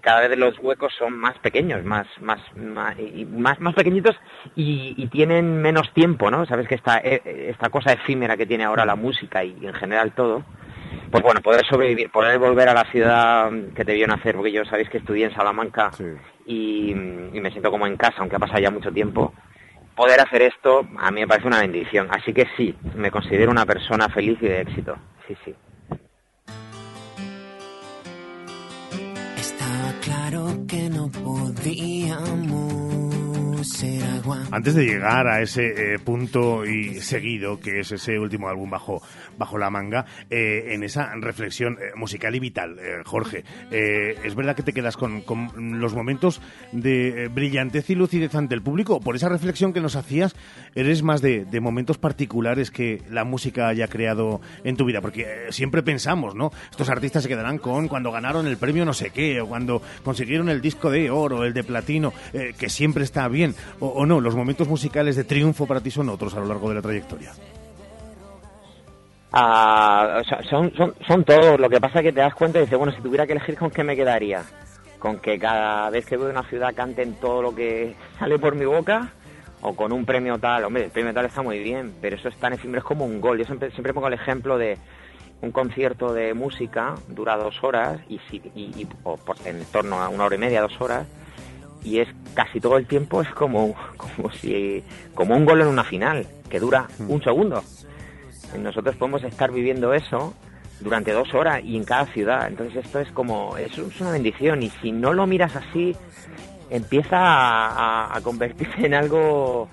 cada vez los huecos son más pequeños, más, más, más, más, más pequeñitos y, y tienen menos tiempo, ¿no? Sabes que esta, eh, esta cosa efímera que tiene ahora la música y en general todo, pues bueno, poder sobrevivir, poder volver a la ciudad que te vio nacer, porque yo sabéis que estudié en Salamanca y, y me siento como en casa, aunque ha pasado ya mucho tiempo. Poder hacer esto a mí me parece una bendición, así que sí, me considero una persona feliz y de éxito, sí, sí. Estaba claro que no podíamos. Antes de llegar a ese eh, punto y seguido, que es ese último álbum bajo, bajo la manga, eh, en esa reflexión eh, musical y vital, eh, Jorge, ¿es verdad que te quedas con, los momentos de brillantez y lucidez ante el público? Por esa reflexión que nos hacías, ¿eres más de, de momentos particulares que la música haya creado en tu vida? Porque siempre pensamos, ¿no? Estos artistas se quedarán con cuando ganaron el premio no sé qué, o cuando consiguieron el disco de oro, el de platino, que siempre está bien, o, no, los momentos musicales de triunfo para ti son otros a lo largo de la trayectoria. Ah, son, todos. Lo que pasa es que te das cuenta y dices, bueno, si tuviera que elegir, ¿con qué me quedaría? ¿Con que cada vez que a una ciudad canten todo lo que [LAUGHS] sale por mi boca? ¿O con un premio tal? Hombre, el premio tal está muy bien, pero eso es tan efímero, es como un gol. Yo siempre, pongo el ejemplo de un concierto de música, dura dos horas, y, si, y- o por- en torno a una hora y media, dos horas, y es casi todo el tiempo es como, como si como un gol en una final que dura un segundo. Nosotros podemos estar viviendo eso durante dos horas y en cada ciudad. Entonces esto es como, es una bendición y si no lo miras así, empieza a, convertirse en algo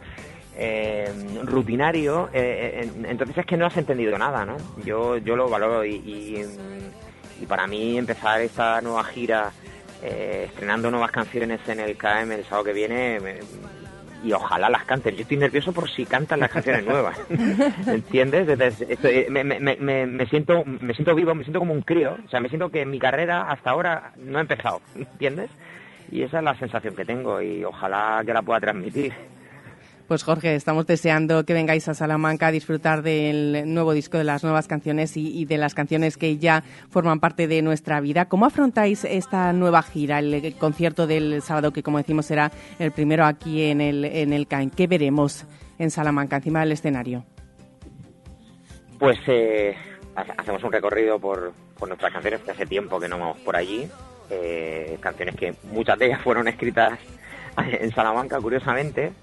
eh, rutinario, eh, entonces es que no has entendido nada, ¿no? Yo, yo lo valoro y, y, para mí empezar esta nueva gira eh, estrenando nuevas canciones en el KM el sábado que viene y ojalá las canten. Yo estoy nervioso por si cantan las canciones nuevas, [LAUGHS] ¿entiendes? me, me, me, me, siento me siento vivo, me siento como un crío, o sea, me siento que mi carrera hasta ahora no ha empezado, ¿entiendes? Y esa es la sensación que tengo y ojalá que la pueda transmitir. Pues Jorge, estamos deseando que vengáis a Salamanca a disfrutar del nuevo disco, de las nuevas canciones y, de las canciones que ya forman parte de nuestra vida. ¿Cómo afrontáis esta nueva gira, el, concierto del sábado, que como decimos será el primero aquí en el, en el CAIN? ¿Qué veremos en Salamanca, encima del escenario? Pues eh, hacemos un recorrido por, por nuestras canciones, que hace tiempo que no vamos por allí. Eh, canciones que muchas de ellas fueron escritas [LAUGHS] en Salamanca, curiosamente,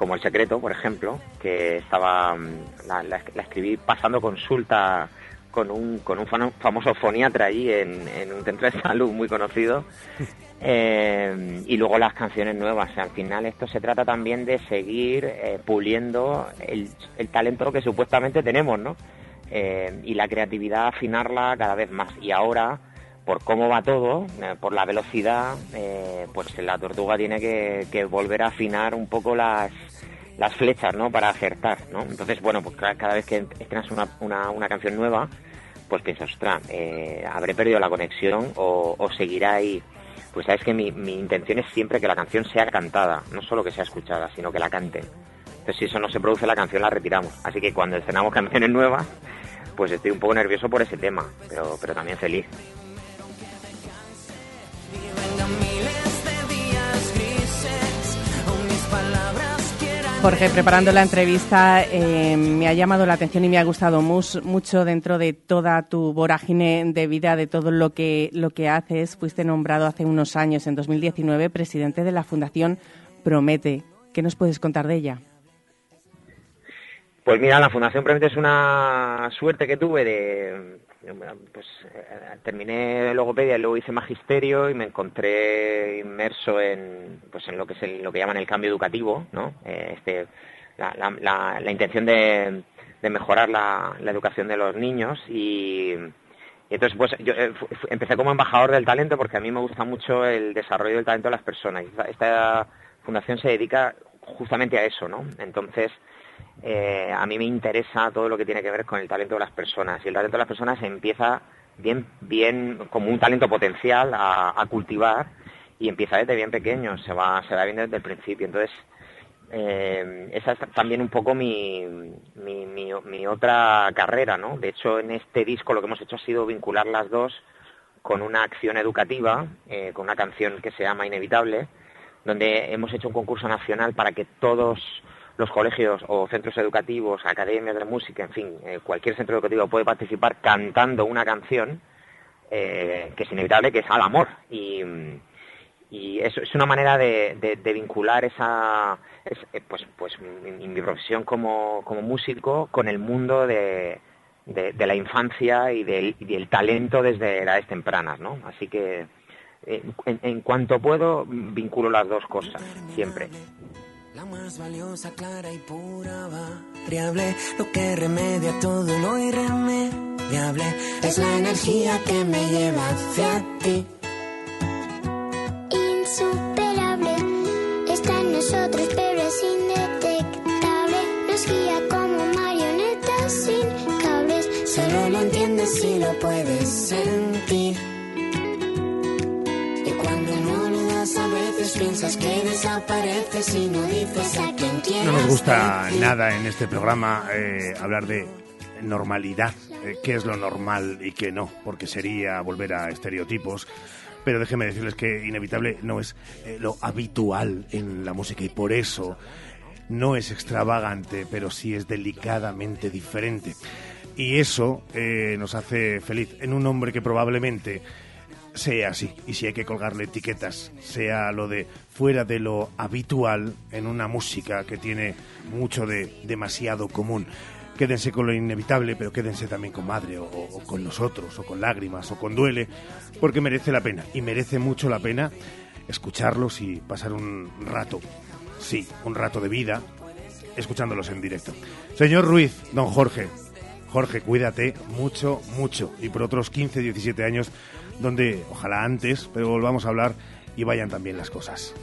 como El Secreto, por ejemplo, que estaba mm, la, escribí pasando consulta con un, con un famoso foniatra allí en, un centro de [LAUGHS] salud muy conocido. Eh, y luego las canciones nuevas. al final esto se trata también de seguir eh, puliendo el, el, talento que supuestamente tenemos, ¿no? y la creatividad afinarla cada vez más. Y ahora por cómo va todo, eh, por la velocidad, eh, pues la tortuga tiene que, volver a afinar un poco las, las flechas, ¿no? Para acertar, ¿no? Entonces, bueno, pues cada, vez que estrenas una, una, canción nueva, pues piensas, ostras, eh, ¿habré perdido la conexión o, seguirá ahí? Pues sabes que mi, intención es siempre que la canción sea cantada, no solo que sea escuchada, sino que la cante. Entonces, si eso no se produce, la canción la retiramos. Así que cuando estrenamos [LAUGHS] canciones nuevas, pues estoy un poco nervioso por ese tema, pero, pero también feliz. Jorge, preparando la entrevista, eh, me ha llamado la atención y me ha gustado mucho dentro de toda tu vorágine de vida, de todo lo que, lo que haces. Fuiste nombrado hace unos años, en 2019, presidente de la Fundación Promete. ¿Qué nos puedes contar de ella? Pues mira, la Fundación Promete es una suerte que tuve de, pues eh, terminé logopedia y luego hice magisterio y me encontré inmerso en pues en lo que es lo que llaman el cambio educativo no eh, este la, intención de, mejorar la, educación de los niños y, entonces pues yo eh, empecé como embajador del talento porque a mí me gusta mucho el desarrollo del talento de las personas. Esta fundación se dedica justamente a eso no entonces eh, a mí me interesa todo lo que tiene que ver con el talento de las personas. Y el talento de las personas empieza bien, bien como un talento potencial a, cultivar y empieza desde bien pequeño, se va, se va viendo desde el principio. Entonces, eh, esa es también un poco mi, mi, otra carrera, ¿no? De hecho, en este disco lo que hemos hecho ha sido vincular las dos con una acción educativa, eh, con una canción que se llama Inevitable, donde hemos hecho un concurso nacional para que todos los colegios o centros educativos, academias de música, en fin, eh, cualquier centro educativo puede participar cantando una canción eh, que es inevitable, que es al amor. Y, y eso es una manera de, vincular esa, eh, pues, pues mi, profesión como, como, músico con el mundo de, de, la infancia y del, talento desde edades tempranas, ¿no? Así que en, en cuanto puedo vinculo las dos cosas, siempre. La más valiosa, clara y pura variable, lo que remedia todo lo irremediable, es la energía que me lleva hacia ti. Insuperable, está en nosotros, pero es indetectable. Nos guía como marionetas sin cables. Solo lo entiendes si lo puedes sentir. Piensas que desapareces y no dices a quien No nos gusta nada en este programa eh, hablar de normalidad, eh, qué es lo normal y qué no, porque sería volver a estereotipos. Pero déjenme decirles que inevitable no es eh, lo habitual en la música y por eso no es extravagante, pero sí es delicadamente diferente. Y eso nos hace feliz en un hombre que probablemente sea así. Y si hay que colgarle etiquetas, sea lo de fuera de lo habitual en una música que tiene mucho de demasiado común. Quédense con lo inevitable, pero quédense también con madre o, o con nosotros, o con lágrimas, o con duele, porque merece la pena. Y merece mucho la pena escucharlos y pasar un rato, sí, un rato de vida, escuchándolos en directo. Señor Ruiz, don Jorge, Jorge, cuídate mucho, mucho. Y por otros 15, 17 años, donde ojalá antes, pero volvamos a hablar y vayan también las cosas.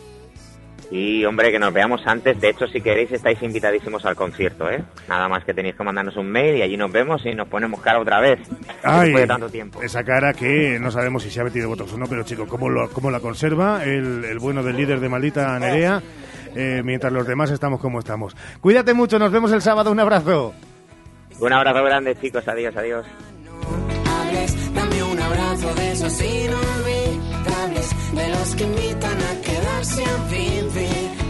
Y hombre, que nos veamos antes. De hecho, si queréis, estáis invitadísimos al concierto, ¿eh? Nada más que tenéis que mandarnos un mail y allí nos vemos y nos ponemos cara otra vez. Ay, Después de tanto tiempo. esa cara que no sabemos si se ha metido botox o no, pero chico, ¿cómo, lo, cómo la conserva el, el bueno del líder de maldita Nerea? eh, mientras los demás estamos como estamos. Cuídate mucho, nos vemos el sábado. Un abrazo. Un abrazo grande, chicos. Adiós, adiós. Abrazo de esos inolvidables, de los que invitan a quedarse a vivir.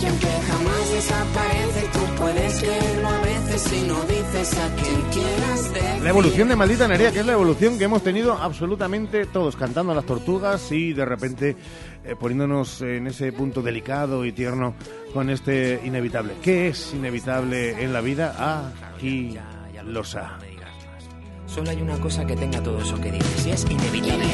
Y aunque jamás desaparece, tú puedes leerlo a veces si no dices a quien quieras de La evolución de Maldita Nerea, que es la evolución que hemos tenido absolutamente todos, cantando a las tortugas y de repente eh, poniéndonos en ese punto delicado y tierno con este inevitable. ¿Qué es inevitable en la vida? Aquí lo sabe. Solo hay una cosa que tenga todo eso que dices y es inevitable.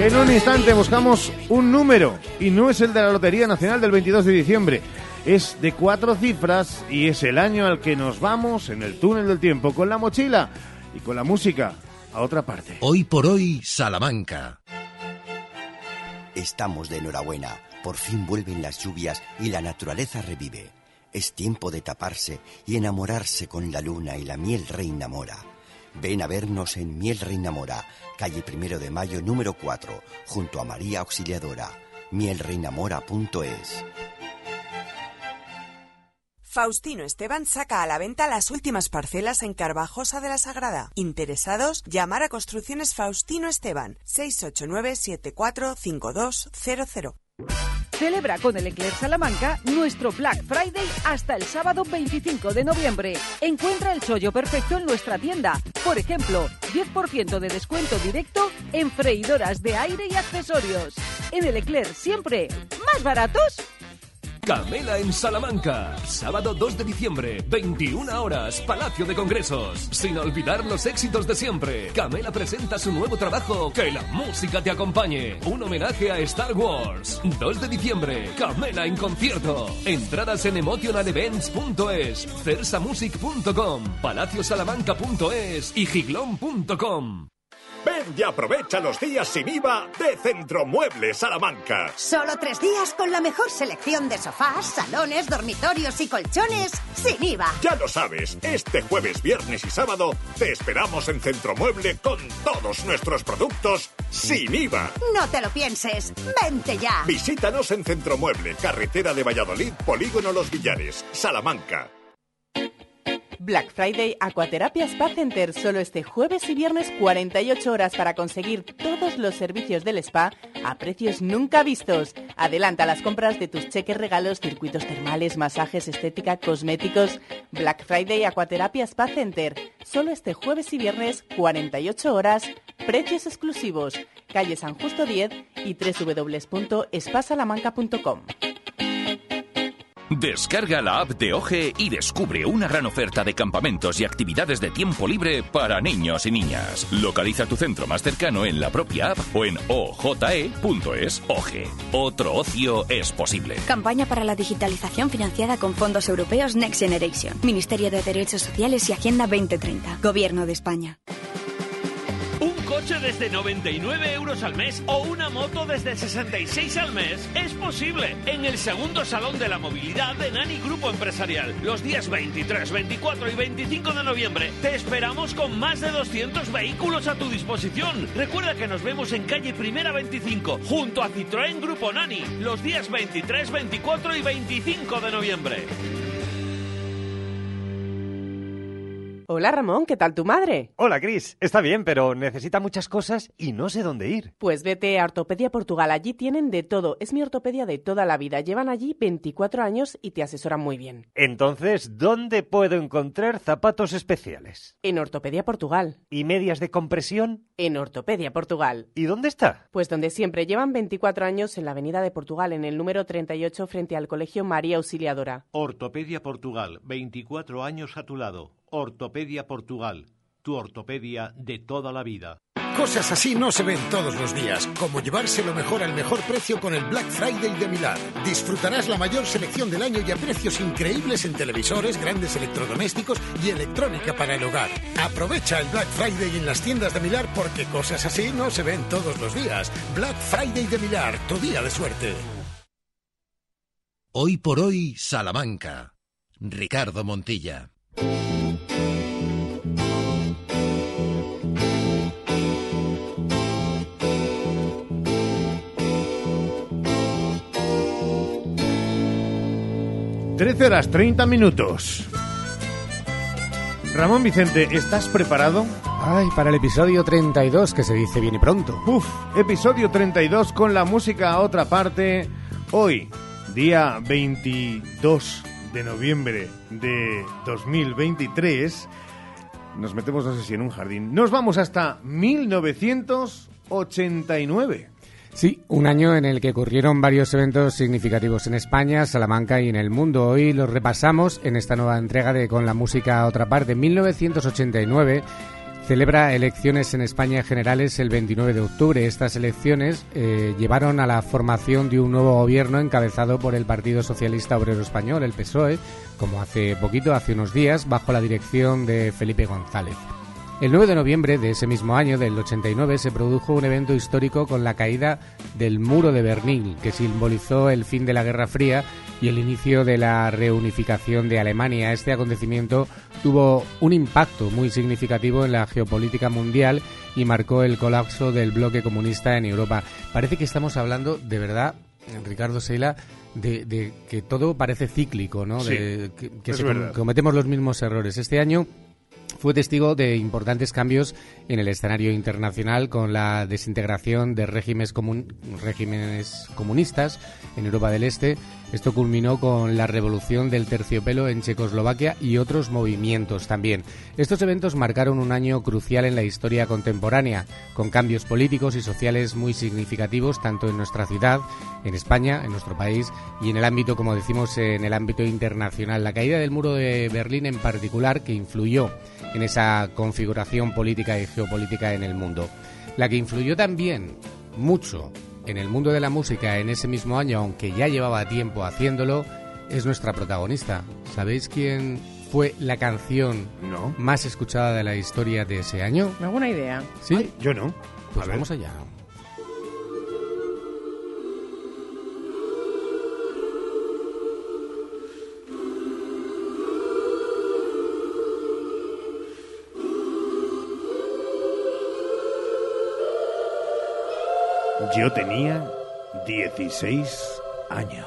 En un instante buscamos un número y no es el de la Lotería Nacional del 22 de diciembre. Es de cuatro cifras y es el año al que nos vamos en el túnel del tiempo con la mochila y con la música a otra parte. Hoy por hoy, Salamanca. Estamos de enhorabuena. Por fin vuelven las lluvias y la naturaleza revive. Es tiempo de taparse y enamorarse con la luna y la miel reina mora. Ven a vernos en Miel Reina Mora, calle Primero de Mayo número 4, junto a María Auxiliadora. mielreinamora.es. Faustino Esteban saca a la venta las últimas parcelas en Carvajosa de la Sagrada. Interesados, llamar a Construcciones Faustino Esteban 689-745200. Celebra con el Eclair Salamanca nuestro Black Friday hasta el sábado 25 de noviembre. Encuentra el chollo perfecto en nuestra tienda. Por ejemplo, 10% de descuento directo en freidoras de aire y accesorios. En el Eclair siempre más baratos. Camela en Salamanca. Sábado 2 de diciembre, 21 horas, Palacio de Congresos. Sin olvidar los éxitos de siempre. Camela presenta su nuevo trabajo, Que la música te acompañe. Un homenaje a Star Wars. 2 de diciembre, Camela en concierto. Entradas en emotionalevents.es, cersamusic.com, palaciosalamanca.es y giglón.com. Ven y aprovecha los días sin IVA de Centromuebles Salamanca. Solo tres días con la mejor selección de sofás, salones, dormitorios y colchones sin IVA. Ya lo sabes, este jueves, viernes y sábado te esperamos en Centromueble con todos nuestros productos sin IVA. No te lo pienses, vente ya. Visítanos en Centromueble, carretera de Valladolid, Polígono Los Villares, Salamanca. Black Friday Aquaterapia Spa Center. Solo este jueves y viernes 48 horas para conseguir todos los servicios del spa a precios nunca vistos. Adelanta las compras de tus cheques regalos, circuitos termales, masajes, estética, cosméticos. Black Friday Aquaterapia Spa Center. Solo este jueves y viernes 48 horas, precios exclusivos. Calle San Justo 10 y www.espasalamanca.com. Descarga la app de OGE y descubre una gran oferta de campamentos y actividades de tiempo libre para niños y niñas. Localiza tu centro más cercano en la propia app o en oje.es. OGE. Otro ocio es posible. Campaña para la digitalización financiada con fondos europeos Next Generation. Ministerio de Derechos Sociales y Agenda 2030. Gobierno de España. Coche desde 99 euros al mes o una moto desde 66 al mes es posible en el segundo Salón de la Movilidad de Nani Grupo Empresarial. Los días 23, 24 y 25 de noviembre te esperamos con más de 200 vehículos a tu disposición. Recuerda que nos vemos en calle Primera 25 junto a Citroën Grupo Nani los días 23, 24 y 25 de noviembre. Hola Ramón, ¿qué tal tu madre? Hola Cris, está bien, pero necesita muchas cosas y no sé dónde ir. Pues vete a Ortopedia Portugal, allí tienen de todo. Es mi ortopedia de toda la vida. Llevan allí 24 años y te asesoran muy bien. Entonces, ¿dónde puedo encontrar zapatos especiales? En Ortopedia Portugal. ¿Y medias de compresión? En Ortopedia Portugal. ¿Y dónde está? Pues donde siempre. Llevan 24 años en la Avenida de Portugal, en el número 38 frente al Colegio María Auxiliadora. Ortopedia Portugal, 24 años a tu lado. Ortopedia Portugal, tu ortopedia de toda la vida. Cosas así no se ven todos los días, como llevarse lo mejor al mejor precio con el Black Friday de Milán. Disfrutarás la mayor selección del año y a precios increíbles en televisores, grandes electrodomésticos y electrónica para el hogar. Aprovecha el Black Friday en las tiendas de Milar porque cosas así no se ven todos los días. Black Friday de Milar, tu día de suerte. Hoy por hoy, Salamanca. Ricardo Montilla. 13 horas 30 minutos. Ramón Vicente, ¿estás preparado? Ay, para el episodio 32, que se dice bien y pronto. Uf, episodio 32 con la música a otra parte. Hoy, día 22 de noviembre de 2023, nos metemos, no sé si en un jardín. Nos vamos hasta 1989. Sí, un año en el que ocurrieron varios eventos significativos en España, Salamanca y en el mundo. Hoy los repasamos en esta nueva entrega de Con la música a otra parte. 1989 celebra elecciones en España generales el 29 de octubre. Estas elecciones eh, llevaron a la formación de un nuevo gobierno encabezado por el Partido Socialista Obrero Español, el PSOE, como hace poquito, hace unos días, bajo la dirección de Felipe González. El 9 de noviembre de ese mismo año, del 89, se produjo un evento histórico con la caída del muro de Berlín, que simbolizó el fin de la Guerra Fría y el inicio de la reunificación de Alemania. Este acontecimiento tuvo un impacto muy significativo en la geopolítica mundial y marcó el colapso del bloque comunista en Europa. Parece que estamos hablando, de verdad, Ricardo Seila, de, que todo parece cíclico, ¿no? de, que, se cometemos los mismos errores. Este año fue testigo de importantes cambios en el escenario internacional con la desintegración de regímenes, regímenes comunistas en Europa del Este. Esto culminó con la revolución del terciopelo en Checoslovaquia y otros movimientos también. Estos eventos marcaron un año crucial en la historia contemporánea, con cambios políticos y sociales muy significativos tanto en nuestra ciudad, en España, en nuestro país y en el ámbito, como decimos, en el ámbito internacional. La caída del muro de Berlín en particular, que influyó en esa configuración política y geopolítica en el mundo. La que influyó también mucho en el mundo de la música en ese mismo año, aunque ya llevaba tiempo haciéndolo, es nuestra protagonista. ¿Sabéis quién fue la canción más escuchada de la historia de ese año? ¿Alguna idea? ¿Sí? yo no. Pues vamos allá. Yo tenía 16 años.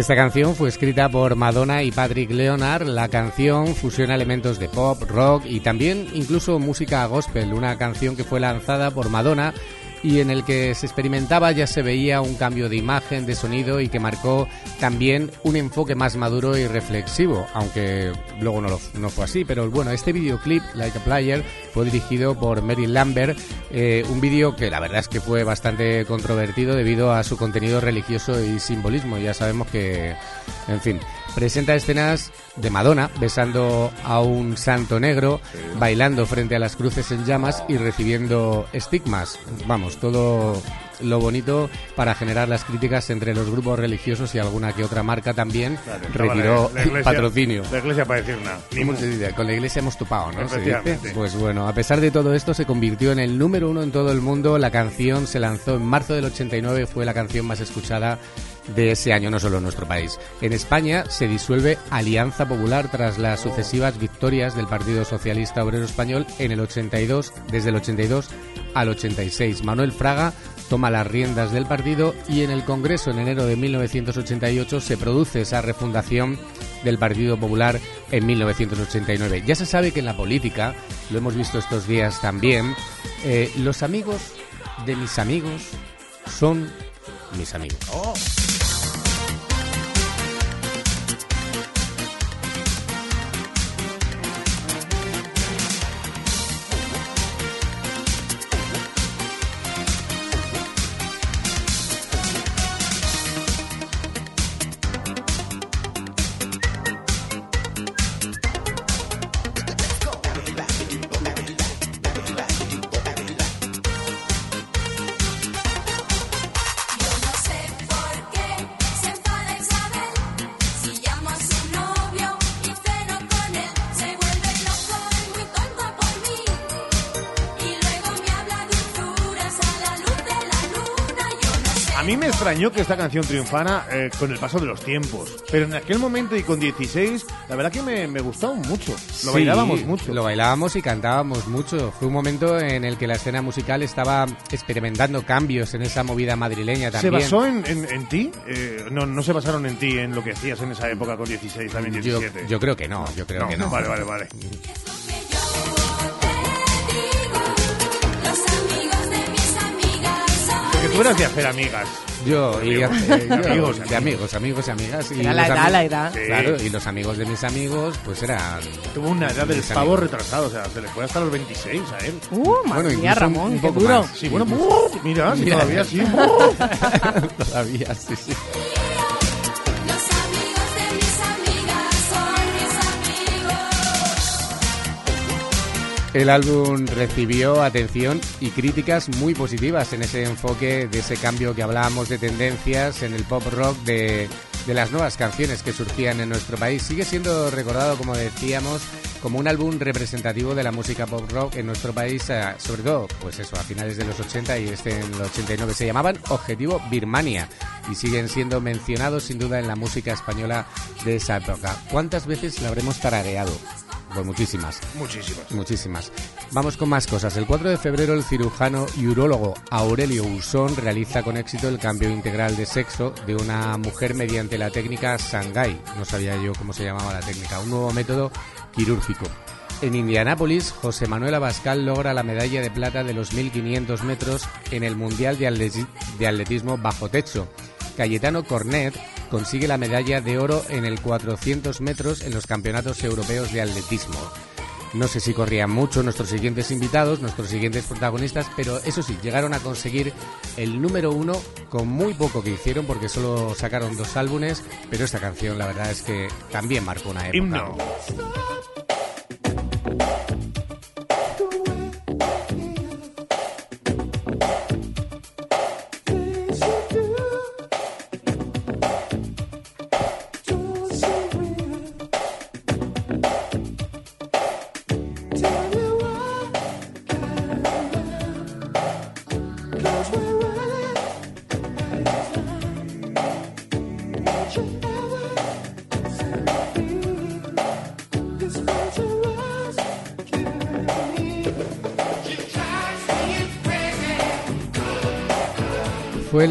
Esta canción fue escrita por Madonna y Patrick Leonard. La canción fusiona elementos de pop, rock y también incluso música gospel. Una canción que fue lanzada por Madonna y en el que se experimentaba ya se veía un cambio de imagen, de sonido y que marcó también un enfoque más maduro y reflexivo, aunque luego no, lo- fue así. Pero bueno, este videoclip, Like a Player, fue dirigido por Mary Lambert, eh, un vídeo que la verdad es que fue bastante controvertido debido a su contenido religioso y simbolismo. Ya sabemos que En fin, presenta escenas de Madonna besando a un santo negro, bailando frente a las cruces en llamas y recibiendo estigmas. Vamos, todo lo bonito para generar las críticas entre los grupos religiosos y alguna que otra marca también Claro, retiró la- iglesia- patrocinio. La iglesia para decir nada. Ni ¿Cómo mu. se dice? Con la iglesia hemos topado, ¿no? Se dice. Pues bueno, a pesar de todo esto, se convirtió en el número uno en todo el mundo. La canción se lanzó en marzo del 89, fue la canción más escuchada de ese año, no solo en nuestro país. En España se disuelve Alianza Popular tras las sucesivas victorias del Partido Socialista Obrero Español en el 82, desde el 82 al 86. Manuel Fraga toma las riendas del partido y en el Congreso en enero de 1988 se produce esa refundación del Partido Popular en 1989. Ya se sabe que en la política, lo hemos visto estos días también, eh, los amigos de mis amigos son mis amigos. No extrañó que esta canción triunfara eh, con el paso de los tiempos. Pero en aquel momento y con 16, la verdad que me, me gustaba mucho. Lo Sí, bailábamos mucho. Lo bailábamos y cantábamos mucho. Fue un momento en el que la escena musical estaba experimentando cambios en esa movida madrileña ¿Se también. basó en, en- en ti? Eh, no, no se basaron en ti, en lo que hacías en esa época con 16, también yo, 17. yo creo que no, yo creo que no. Vale, vale, vale. Tú eras de hacer amigas. Yo, y, Amigos, eh, yo- [LAUGHS] amigos, de amigos, amigos y amigas. Y Era la los edad, la edad. Sí. Claro, y los amigos de mis amigos, pues eran. Tuvo una edad del pavo amigos. retrasado, o sea, se le fue hasta los 26 a él. Uh, Bueno, mía, un- Ramón, un qué poco duro. más. Sí, bueno, mira, si Mira. todavía sí. [LAUGHS] Todavía, sí, sí. El álbum recibió atención y críticas muy positivas en ese enfoque de ese cambio que hablábamos de tendencias en el pop rock de, de las nuevas canciones que surgían en nuestro país. Sigue siendo recordado, como decíamos, como un álbum representativo de la música pop rock en nuestro país, eh, sobre todo, pues eso, a finales de los 80 y este en los 89. Se llamaban Objetivo Birmania y siguen siendo mencionados sin duda en la música española de esa época. ¿Cuántas veces la habremos tarareado? Pues muchísimas. Muchísimas. Muchísimas. Vamos con más cosas. El 4 de febrero el cirujano y urólogo Aurelio Usón realiza con éxito el cambio integral de sexo de una mujer mediante la técnica Sangai. No sabía yo cómo se llamaba la técnica. Un nuevo método quirúrgico. En Indianápolis, José Manuel Abascal logra la medalla de plata de los 1500 metros en el Mundial de, Atleti- de Atletismo bajo techo. Cayetano Cornet consigue la medalla de oro en el 400 metros en los campeonatos europeos de atletismo. No sé si corrían mucho nuestros siguientes invitados, nuestros siguientes protagonistas, pero eso sí, llegaron a conseguir el número uno con muy poco que hicieron porque solo sacaron dos álbumes, pero esta canción la verdad es que también marcó una época.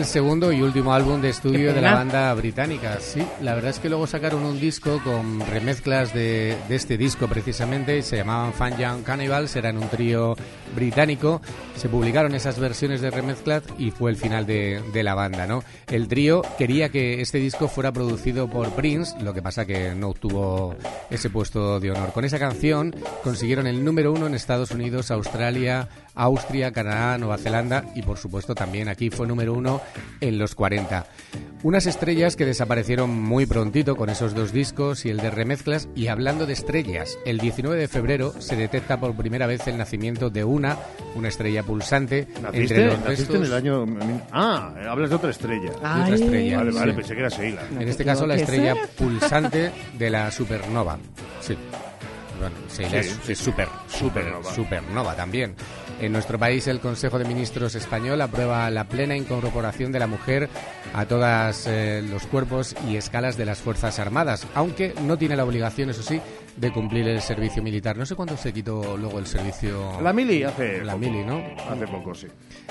Segundo y último álbum de estudio de la banda británica. Sí, la verdad es que luego sacaron un disco con remezclas de, de este disco precisamente se llamaban Fan Young Cannibals, eran un trío británico. Se publicaron esas versiones de remezclas y fue el final de, de la banda, ¿no? El trío quería que este disco fuera producido por Prince, lo que pasa que no obtuvo ese puesto de honor. Con esa canción consiguieron el número uno en Estados Unidos, Australia, Austria, Canadá, Nueva Zelanda y por supuesto también aquí fue número uno en los 40. Unas estrellas que desaparecieron muy prontito con esos dos discos y el de remezclas. Y hablando de estrellas, el 19 de febrero se detecta por primera vez el nacimiento de una, una estrella pulsante ¿Naciste, entre los naciste en restos- el año... Ah, hablas de otra estrella. De otra estrella, Vale, vale, sí. pensé que era Sheila. En este caso, la estrella pulsante de la supernova. Sí. Bueno, Sheila Sí, es, sí. es super, super, Supernova. supernova también. En nuestro país, el Consejo de Ministros español aprueba la plena incorporación de la mujer a todos los cuerpos y escalas de las Fuerzas Armadas, aunque no tiene la obligación, eso sí, de cumplir el servicio militar. No sé cuándo se quitó luego el servicio. La mili hace La poco. mili, ¿no? Hace poco, sí.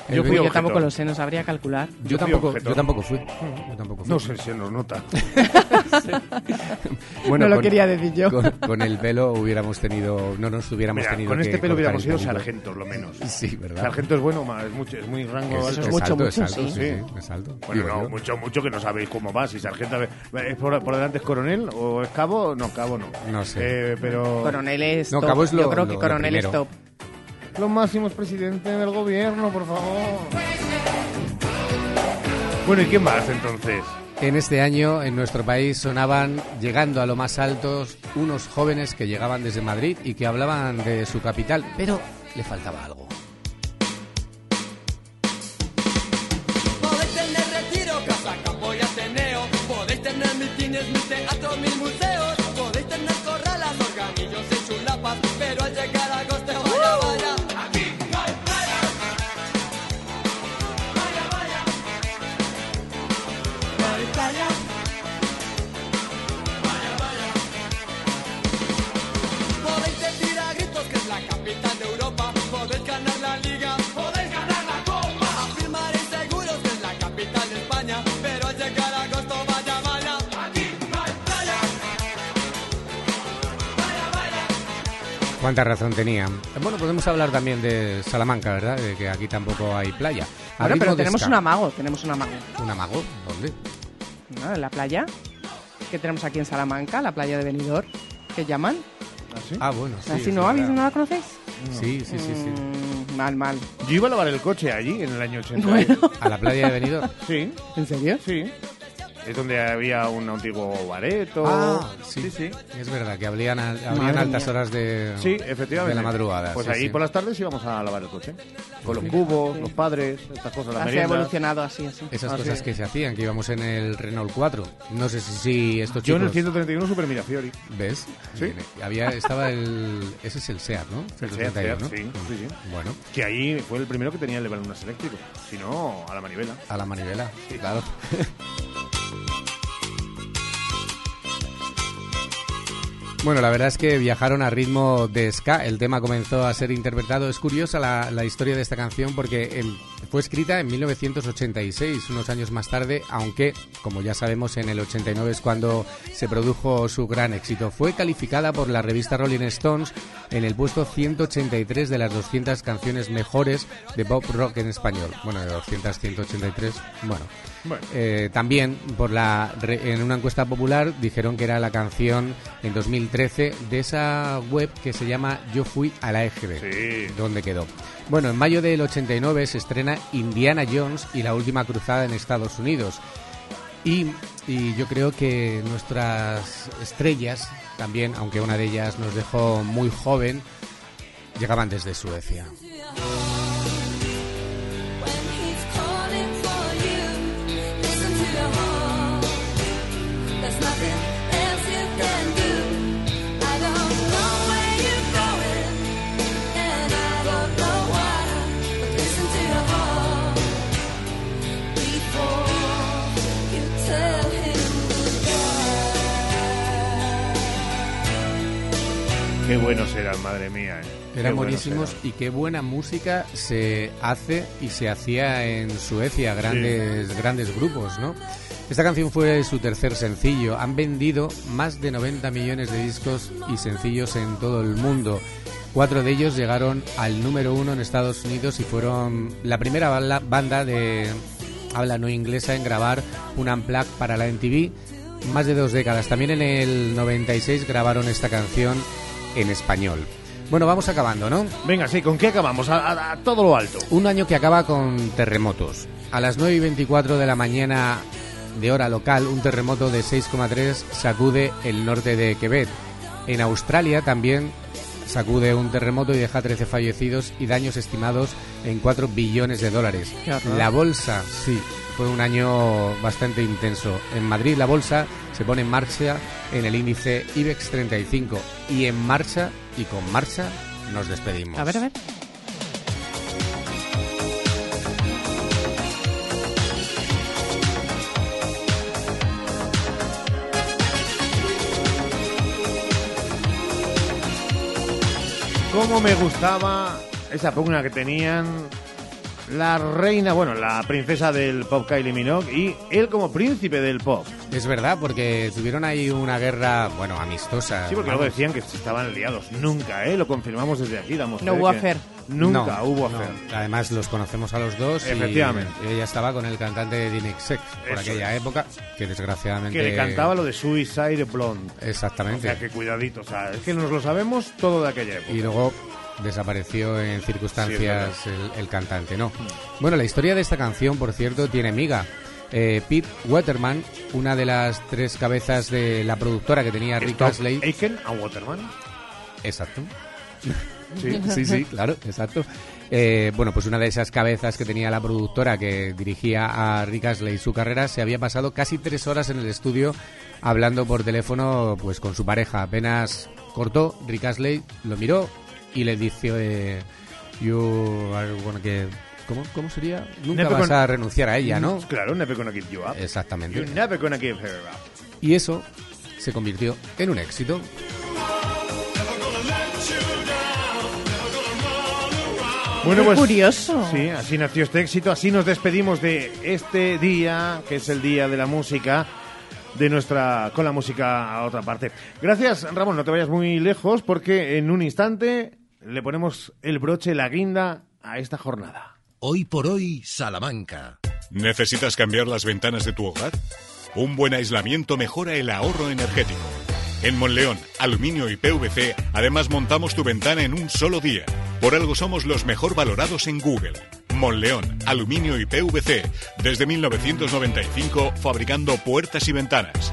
El Yo fui Yo tampoco lo sé, no sabría calcular. Yo, tampoco, yo tampoco fui. Yo tampoco fui. No sé, se nos nota. [LAUGHS] [LAUGHS] No lo quería decir yo. Con, con el pelo hubiéramos tenido, no nos hubiéramos Mira, tenido con que este pelo hubiéramos sido sargentos, lo menos. [LAUGHS] Sí, ¿verdad? Sargento es bueno, es, mucho, es muy rango Es- es mucho, mucho, sí. sí, es alto. Bueno, Digo no, yo. mucho, mucho que no sabéis cómo va. Si sargento es por, por delante es coronel o es cabo, no, cabo no. No sé. Eh, pero Coronel es No, top. cabo es lo- Yo creo que lo- lo coronel es top. los máximos presidentes del gobierno, por favor. Bueno, ¿y quién más entonces? En este año en nuestro país sonaban, llegando a lo más alto, unos jóvenes que llegaban desde Madrid y que hablaban de su capital, pero le faltaba algo. Ganar la liga. Podéis ganar la copa. Afirmaréis seguros que es la capital de España. Pero al llegar a agosto, vaya, vaya. Aquí no hay playa. Vaya, vaya. ¿Cuánta razón tenían? Bueno, podemos hablar también de Salamanca, ¿verdad? De que aquí tampoco hay playa. Bueno, pero tenemos un amago, tenemos un amago. ¿Un amago? ¿Dónde? ¿no? En la playa que tenemos aquí en Salamanca, la playa de Benidorm, que llaman. Ah, bueno, sí. ¿Así no, ¿habéis- no la conocéis? Sí, sí, sí, sí. Mm, mal, mal. Yo iba a lavar el coche allí en el año 80. Bueno. ¿A la playa de Benidorm? Sí. ¿En serio? Sí. Es donde había un antiguo bareto. Ah, sí. sí. sí. Es verdad que habrían, habrían Madre altas mía. horas de, Sí, efectivamente. de la madrugada. Pues sí, ahí sí. por las tardes íbamos a lavar el coche. Con los cubos, los padres, estas cosas, la Así ha merienda. evolucionado así, así. Esas Ah, cosas sí. que se hacían, que íbamos en el Renault 4. No sé si, si estos Yo en el chicos... 131 Super Mirafiori. ¿Ves? Sí. Bien, Había, estaba el... Ese es el SEAT, ¿no? El Seat, 131, Seat, ¿no? sí, sí, sí. Bueno, Que ahí fue el primero que tenía el balonas eléctrico. Si no, a la manivela. a la manivela, claro. [LAUGHS] Bueno, la verdad es que viajaron a ritmo de ska. El tema comenzó a ser interpretado. Es curiosa la, la historia de esta canción porque em, fue escrita en 1986, unos años más tarde, aunque, como ya sabemos, en el 89 es cuando se produjo su gran éxito. Fue calificada por la revista Rolling Stones en el puesto 183 de las 200 canciones mejores de pop rock en español. Bueno, de 200, 183, bueno. Bueno. Eh, también por la en una encuesta popular dijeron que era la canción en 2013 de esa web que se llama Yo fui a la EGB. Sí. ¿Dónde quedó? Bueno, en mayo del 89 se estrena Indiana Jones y la última cruzada en Estados Unidos. Y, y yo creo que nuestras estrellas también, aunque una de ellas nos dejó muy joven, llegaban desde Suecia. Qué buenos eran, madre mía. eh. Eran buenísimos y qué buena música se hace y se hacía en Suecia, grandes, grandes grupos, ¿no? Esta canción fue su tercer sencillo. Han vendido más de 90 millones de discos y sencillos en todo el mundo. Cuatro de ellos llegaron al número uno en Estados Unidos y fueron la primera banda de habla no inglesa en grabar un unplug para la MTV más de dos décadas. También en el 96 grabaron esta canción en español. Bueno, vamos acabando, ¿no? Venga, sí, ¿con qué acabamos? A, a- a todo lo alto. Un año que acaba con terremotos. A las 9 y 24 de la mañana de hora local, un terremoto de 6,3 sacude el norte de Quebec. En Australia también sacude un terremoto y deja 13 fallecidos y daños estimados en 4 billones de dólares. La bolsa, sí, fue un año bastante intenso. En Madrid la bolsa se pone en marcha en el índice IBEX 35 y en marcha y con marcha nos despedimos. A ver, a ver. Cómo me gustaba esa pugna que tenían la reina, bueno, la princesa del pop Kylie Minogue y él como príncipe del pop. Es verdad, porque tuvieron ahí una guerra, bueno, amistosa. Sí, porque luego decían que estaban liados. Nunca, ¿eh? Lo confirmamos desde aquí, damos No hubo que affair. Nunca No, hubo no. affair. Además, los conocemos a los dos. y Efectivamente. ella estaba con el cantante de Dinex Sex por Eso aquella es. época, que desgraciadamente. Que le cantaba lo de Suicide Blonde. O Exactamente. sea, que cuidadito. O sea, es que nos lo sabemos todo de aquella época. Y luego desapareció en circunstancias Sí, el, el cantante, ¿no? Bueno, la historia de esta canción, por cierto, tiene miga. Eh, Pete Waterman, una de las tres cabezas de la productora que tenía Rick Astley. Aiken a Waterman. Exacto. [LAUGHS] Sí. sí, sí, claro, exacto. Eh, bueno, pues una de esas cabezas que tenía la productora que dirigía a Rick Astley su carrera se había pasado casi tres horas en el estudio hablando por teléfono pues con su pareja. Apenas cortó, Rick Astley lo miró y le dice eh, are gonna get- ¿Cómo, ¿Cómo sería? Nunca Never vas gonna- a renunciar a ella, ¿no? Claro, never gonna give you up. Exactamente. You're never gonna give her up. Y eso se convirtió en un éxito. Bueno, pues curioso. Sí, así nació este éxito, así nos despedimos de este día, que es el día de la música, de nuestra con la música a otra parte. Gracias, Ramón, no te vayas muy lejos porque en un instante le ponemos el broche, la guinda a esta jornada. Hoy por hoy, Salamanca. ¿Necesitas cambiar las ventanas de tu hogar? Un buen aislamiento mejora el ahorro energético. En Monleón, Aluminio y PVC, además montamos tu ventana en un solo día. Por algo somos los mejor valorados en Google. Monleón, Aluminio y PVC, desde 1995 fabricando puertas y ventanas.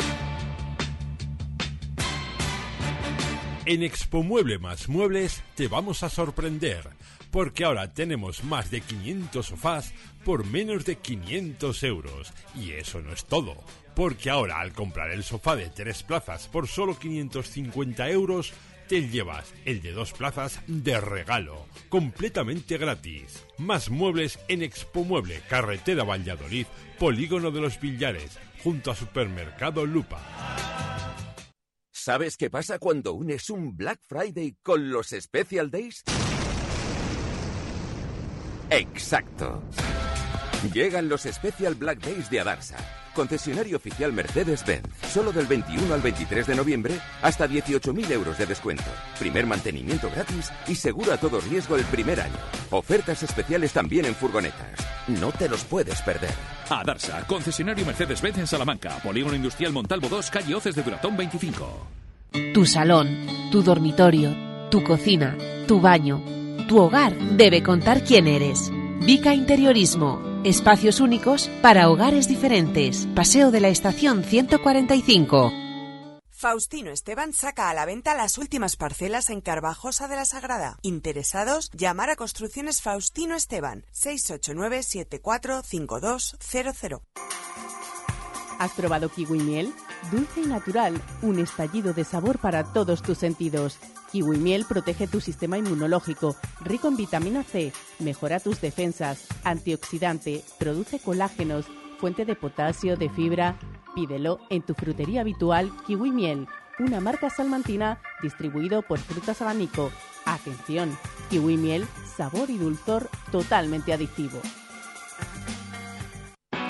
En Expo Mueble más Muebles te vamos a sorprender, porque ahora tenemos más de 500 sofás por menos de 500 euros. Y eso no es todo, porque ahora al comprar el sofá de tres plazas por solo 550 euros, te llevas el de dos plazas de regalo, completamente gratis. Más muebles en Expo Mueble, carretera Valladolid, Polígono de los Villares, junto a Supermercado Lupa. ¿Sabes qué pasa cuando unes un Black Friday con los Special Days? Exacto. Llegan los Special Black Days de Adarsa, concesionario oficial Mercedes-Benz. Solo del 21 al 23 de noviembre, hasta 18.000 euros de descuento. Primer mantenimiento gratis y seguro a todo riesgo el primer año. Ofertas especiales también en furgonetas. No te los puedes perder. Adarsa, concesionario Mercedes-Benz en Salamanca, Polígono Industrial Montalvo 2, calle Oces de Duratón 25. Tu salón, tu dormitorio, tu cocina, tu baño, tu hogar debe contar quién eres. Vica Interiorismo. Espacios únicos para hogares diferentes. Paseo de la Estación 145. Faustino Esteban saca a la venta las últimas parcelas en Carvajosa de la Sagrada. Interesados, llamar a Construcciones Faustino Esteban 689-745200. ¿Has probado kiwi miel? Dulce y natural, un estallido de sabor para todos tus sentidos. Kiwi miel protege tu sistema inmunológico, rico en vitamina C, mejora tus defensas, antioxidante, produce colágenos, fuente de potasio, de fibra. Pídelo en tu frutería habitual Kiwi Miel, una marca salmantina distribuido por Frutas Abanico. Atención, Kiwi Miel, sabor y dulzor totalmente adictivo.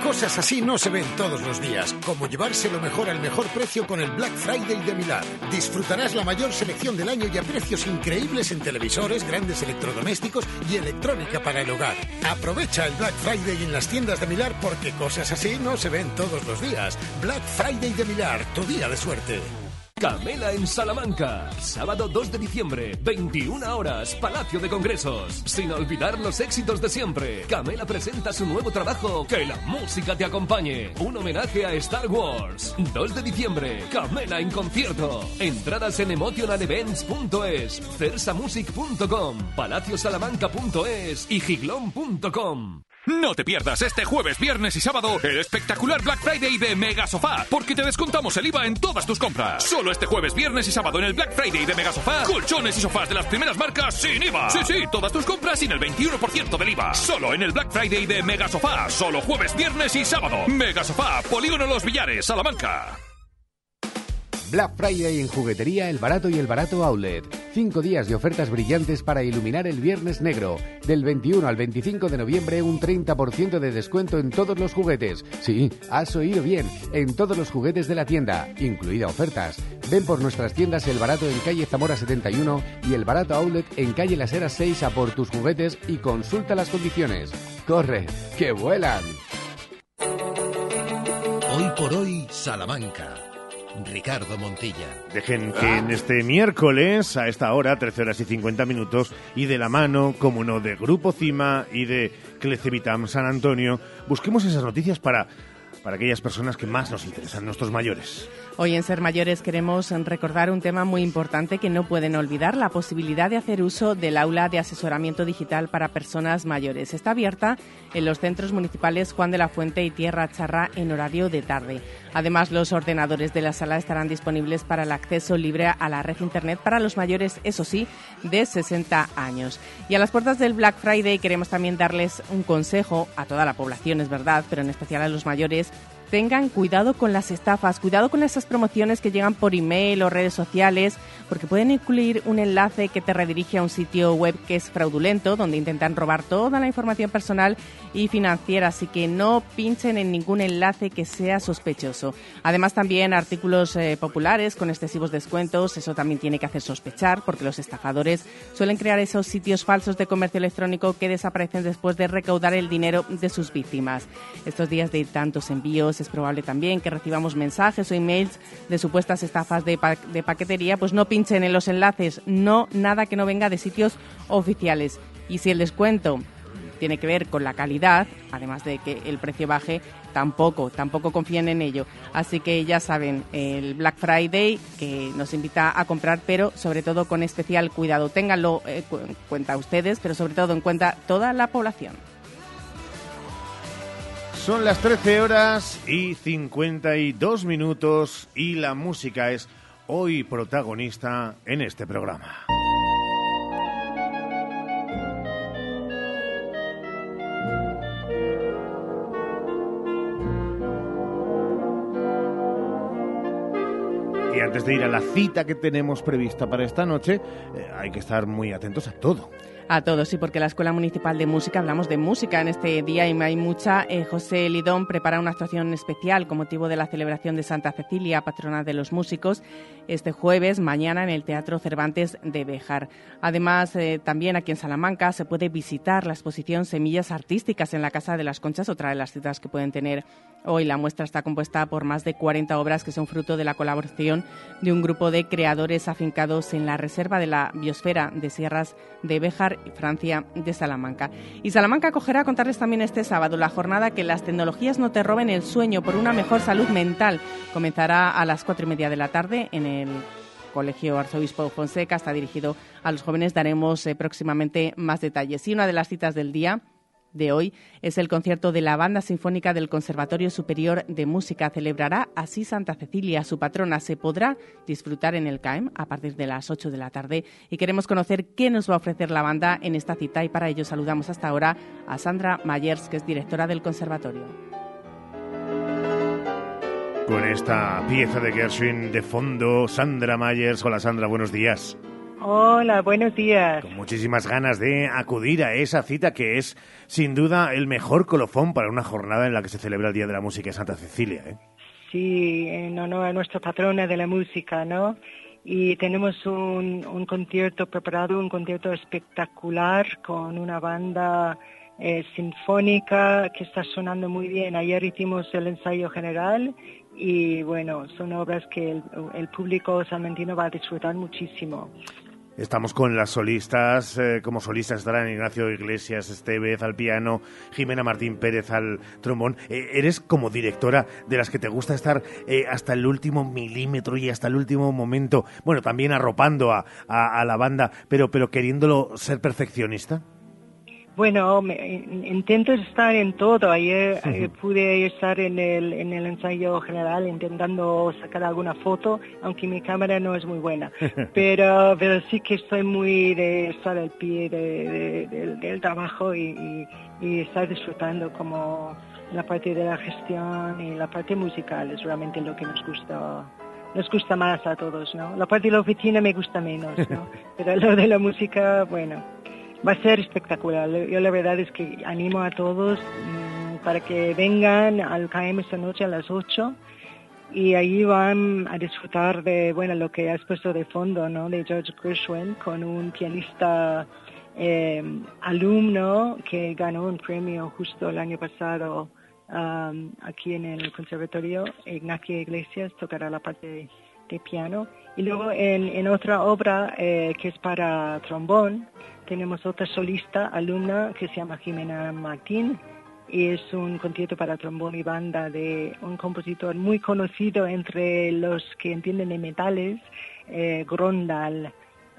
Cosas así no se ven todos los días, como llevarse lo mejor al mejor precio con el Black Friday de Milán. Disfrutarás la mayor selección del año y a precios increíbles en televisores, grandes electrodomésticos y electrónica para el hogar. Aprovecha el Black Friday en las tiendas de Milán porque cosas así no se ven todos los días. Black Friday de Milán, tu día de suerte. Camela en Salamanca. Sábado 2 de diciembre, 21 horas, Palacio de Congresos. Sin olvidar los éxitos de siempre. Camela presenta su nuevo trabajo, Que la música te acompañe. Un homenaje a Star Wars. 2 de diciembre, Camela en concierto. Entradas en emotionalevents.es, cersamusic.com, palaciosalamanca.es y giglón.com. No te pierdas este jueves, viernes y sábado el espectacular Black Friday de Mega Sofá, porque te descontamos el IVA en todas tus compras. Solo este jueves, viernes y sábado en el Black Friday de Mega Sofá, colchones y sofás de las primeras marcas sin IVA. Sí, sí, todas tus compras sin el 21% del IVA. Solo en el Black Friday de Mega Sofá, solo jueves, viernes y sábado. Mega Sofá, Polígono Los Villares, Salamanca. Black Friday en juguetería El Barato y El Barato Outlet. Cinco días de ofertas brillantes para iluminar el Viernes Negro. Del 21 al 25 de noviembre un 30% de descuento en todos los juguetes. Sí, has oído bien, en todos los juguetes de la tienda, incluida ofertas. Ven por nuestras tiendas El Barato en calle Zamora 71 y El Barato Outlet en calle Las Heras 6 a por tus juguetes y consulta las condiciones. ¡Corre, que vuelan! Hoy por hoy, Salamanca. Ricardo Montilla. Dejen que en este miércoles, a esta hora, 13 horas y 50 minutos, y de la mano, como no, de Grupo Cima y de Clecevitam San Antonio, busquemos esas noticias para, para aquellas personas que más nos interesan, nuestros mayores. Hoy en Ser Mayores queremos recordar un tema muy importante que no pueden olvidar, la posibilidad de hacer uso del aula de asesoramiento digital para personas mayores. Está abierta en los centros municipales Juan de la Fuente y Tierra Charra en horario de tarde. Además, los ordenadores de la sala estarán disponibles para el acceso libre a la red Internet para los mayores, eso sí, de 60 años. Y a las puertas del Black Friday queremos también darles un consejo a toda la población, es verdad, pero en especial a los mayores, tengan cuidado con las estafas, cuidado con esas promociones que llegan por email o redes sociales, porque pueden incluir un enlace que te redirige a un sitio web que es fraudulento, donde intentan robar toda la información personal y financiera, así que no pinchen en ningún enlace que sea sospechoso. Además, también artículos eh, populares con excesivos descuentos, eso también tiene que hacer sospechar, porque los estafadores suelen crear esos sitios falsos de comercio electrónico que desaparecen después de recaudar el dinero de sus víctimas. Estos días de tantos envíos es probable también que recibamos mensajes o emails de supuestas estafas de, pa- de paquetería, pues no pinchen en los enlaces, no nada que no venga de sitios oficiales. Y si el descuento tiene que ver con la calidad, además de que el precio baje, tampoco, tampoco confíen en ello. Así que ya saben, el Black Friday que nos invita a comprar, pero sobre todo con especial cuidado. Ténganlo eh, en cuenta ustedes, pero sobre todo en cuenta toda la población. Son las 13 horas y 52 minutos y la música es hoy protagonista en este programa. Y antes de ir a la cita que tenemos prevista para esta noche, eh, hay que estar muy atentos a todo. A todos, sí, porque la Escuela Municipal de Música, hablamos de música en este día y hay mucha. Eh, José Lidón prepara una actuación especial con motivo de la celebración de Santa Cecilia, patrona de los músicos, este jueves, mañana, en el Teatro Cervantes de Béjar. Además, eh, también aquí en Salamanca se puede visitar la exposición Semillas Artísticas en la Casa de las Conchas, otra de las citas que pueden tener hoy. La muestra está compuesta por más de 40 obras que son fruto de la colaboración de un grupo de creadores afincados en la Reserva de la Biosfera de Sierras de Béjar, Francia, de Salamanca. Y Salamanca acogerá a contarles también este sábado la jornada que las tecnologías no te roben el sueño por una mejor salud mental. Comenzará a las cuatro y media de la tarde en el Colegio Arzobispo Fonseca. Está dirigido a los jóvenes. Daremos eh, próximamente más detalles. Y una de las citas del día de hoy es el concierto de la Banda Sinfónica del Conservatorio Superior de Música. Celebrará así Santa Cecilia, su patrona. Se podrá disfrutar en el CAEM a partir de las 8 de la tarde y queremos conocer qué nos va a ofrecer la banda en esta cita y para ello saludamos hasta ahora a Sandra Mayers, que es directora del conservatorio. Con esta pieza de Gershwin de fondo, Sandra Myers. Hola Sandra, buenos días. Hola, buenos días. Con muchísimas ganas de acudir a esa cita que es, sin duda, el mejor colofón para una jornada en la que se celebra el Día de la Música en Santa Cecilia. ¿eh? Sí, en honor a nuestra patrona de la música, ¿no? Y tenemos un, un concierto preparado, un concierto espectacular con una banda eh, sinfónica que está sonando muy bien. Ayer hicimos el ensayo general y bueno, son obras que el, el público salmentino va a disfrutar muchísimo. Estamos con las solistas, eh, como solistas estarán Ignacio Iglesias Estevez al piano, Jimena Martín Pérez al trombón. Eh, eres como directora de las que te gusta estar eh, hasta el último milímetro y hasta el último momento, bueno, también arropando a, a- a la banda, pero, pero queriéndolo ser perfeccionista. Bueno, me- in- intento estar en todo. Ayer eh, pude estar en el, en el ensayo general intentando sacar alguna foto, aunque mi cámara no es muy buena. [LAUGHS] Pero, pero sí que estoy muy de estar al pie de- de- del- del trabajo y, y- y estar disfrutando como la parte de la gestión y la parte musical es realmente lo que nos gusta nos gusta más a todos, ¿no? La parte de la oficina me gusta menos, ¿no? [LAUGHS] Pero lo de la música, bueno, va a ser espectacular. Yo la verdad es que animo a todos mm, para que vengan al KM esta noche a las 8 y allí van a disfrutar de, bueno, lo que has puesto de fondo, ¿no? De George Gershwin con un pianista eh, alumno que ganó un premio justo el año pasado um, aquí en el conservatorio. Ignacio Iglesias tocará la parte de, de piano. Y luego en, en otra obra eh, que es para trombón, tenemos otra solista alumna que se llama Jimena Martín y es un concierto para trombón y banda de un compositor muy conocido entre los que entienden de metales, eh, Grondal.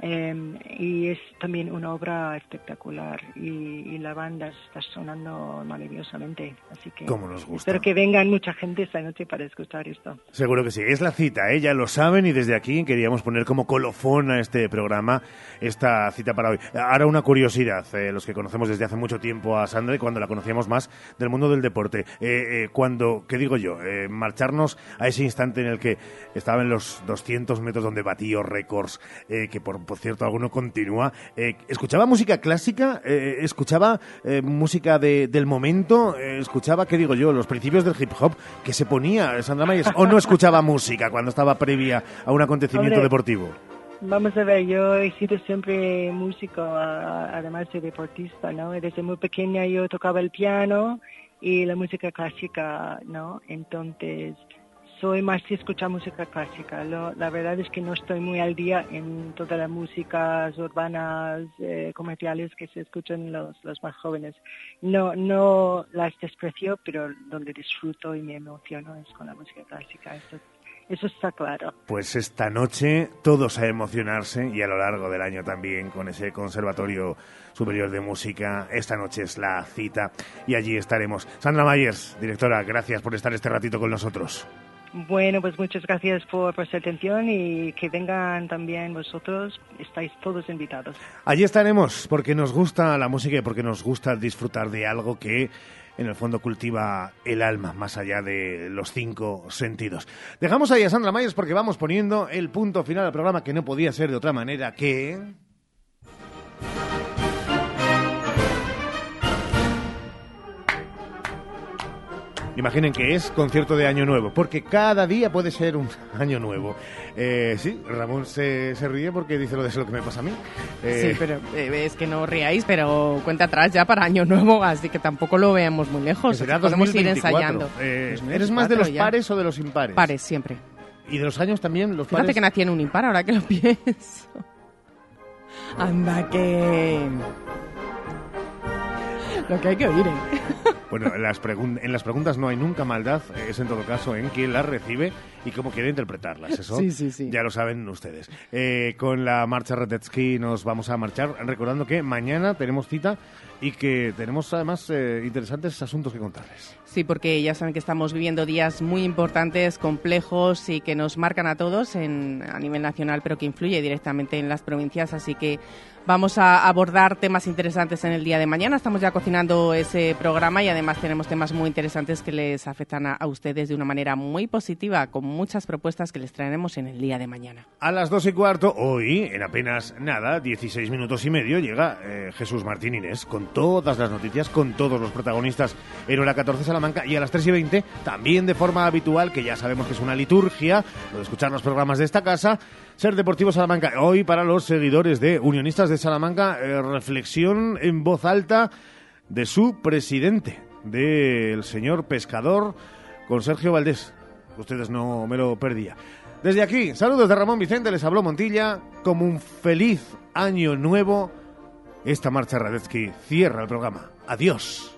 Eh, y es también una obra espectacular y, y la banda está sonando maravillosamente. Así que Como nos gusta. espero que vengan mucha gente esta noche para escuchar esto. Seguro que sí. Es la cita, ¿eh? ya lo saben y desde aquí queríamos poner como colofón a este programa esta cita para hoy. Ahora una curiosidad, eh, los que conocemos desde hace mucho tiempo a Sandra y cuando la conocíamos más del mundo del deporte. Eh, eh, cuando, ¿qué digo yo? Eh, marcharnos a ese instante en el que estaba en los 200 metros donde batió récords, eh, que por, por cierto alguno continúa. Eh, ¿Escuchaba música clásica? Eh, ¿Escuchaba eh, música de- del momento? Eh, ¿Escuchaba, qué digo yo, los principios del hip hop que se ponía Sandra Mayes? ¿O no escuchaba [LAUGHS] música cuando estaba previa a un acontecimiento Hombre, deportivo? Vamos a ver, yo he sido siempre músico, además de deportista, ¿no? Desde muy pequeña yo tocaba el piano y la música clásica, ¿no? Entonces, soy más de escuchar música clásica. Lo- la verdad es que no estoy muy al día en todas las músicas urbanas, eh, comerciales que se escuchan los, los más jóvenes. No, no las desprecio, pero donde disfruto y me emociono es con la música clásica. Eso, eso está claro. Pues esta noche todos a emocionarse y a lo largo del año también con ese Conservatorio Superior de Música. Esta noche es la cita y allí estaremos. Sandra Mayers, directora, gracias por estar este ratito con nosotros. Bueno, pues muchas gracias por, su atención y que vengan también vosotros. Estáis todos invitados. Allí estaremos porque nos gusta la música y porque nos gusta disfrutar de algo que en el fondo cultiva el alma más allá de los cinco sentidos. Dejamos ahí a Sandra Mayers porque vamos poniendo el punto final al programa que no podía ser de otra manera que... Imaginen que es concierto de Año Nuevo, porque cada día puede ser un [LAUGHS] Año Nuevo. Eh, sí, Ramón se, se ríe porque dice lo de lo que me pasa a mí. Eh, Sí, pero eh, es que no ríais, pero cuenta atrás ya para Año Nuevo, así que tampoco lo veamos muy lejos. será Podemos ir 2024. ensayando. Eh, 2024 ¿Eres más de los ya. pares o de los impares? Pares, siempre. ¿Y de los años también? ¿Los Fíjate pares? que nací en un impar, ahora que lo [LAUGHS] pienso. Anda que... Lo que hay que oír, ¿eh? Bueno, en las, en las preguntas no hay nunca maldad, es en todo caso en quién las recibe y cómo quiere interpretarlas. Eso Sí, sí, sí. ya lo saben ustedes. Eh, con la marcha Radetzky nos vamos a marchar, recordando que mañana tenemos cita y que tenemos además eh, interesantes asuntos que contarles. Sí, porque ya saben que estamos viviendo días muy importantes, complejos y que nos marcan a todos en, a nivel nacional, pero que influye directamente en las provincias. Así que vamos a abordar temas interesantes en el día de mañana. Estamos ya cocinando ese programa y además tenemos temas muy interesantes que les afectan a, a ustedes de una manera muy positiva, con muchas propuestas que les traeremos en el día de mañana. A las dos y cuarto, hoy, en apenas nada, 16 minutos y medio, llega eh, Jesús Martín Inés con todas las noticias, con todos los protagonistas en hora 14 Salamanca. Y a las 3 y 20, también de forma habitual, que ya sabemos que es una liturgia, lo de escuchar los programas de esta casa, Ser Deportivo Salamanca. Hoy, para los seguidores de Unionistas de Salamanca, eh, reflexión en voz alta de su presidente, del señor pescador, con Sergio Valdés. Ustedes no me lo perdía. Desde aquí, saludos de Ramón Vicente, les habló Montilla, como un feliz año nuevo. Esta marcha Radetzky cierra el programa. Adiós.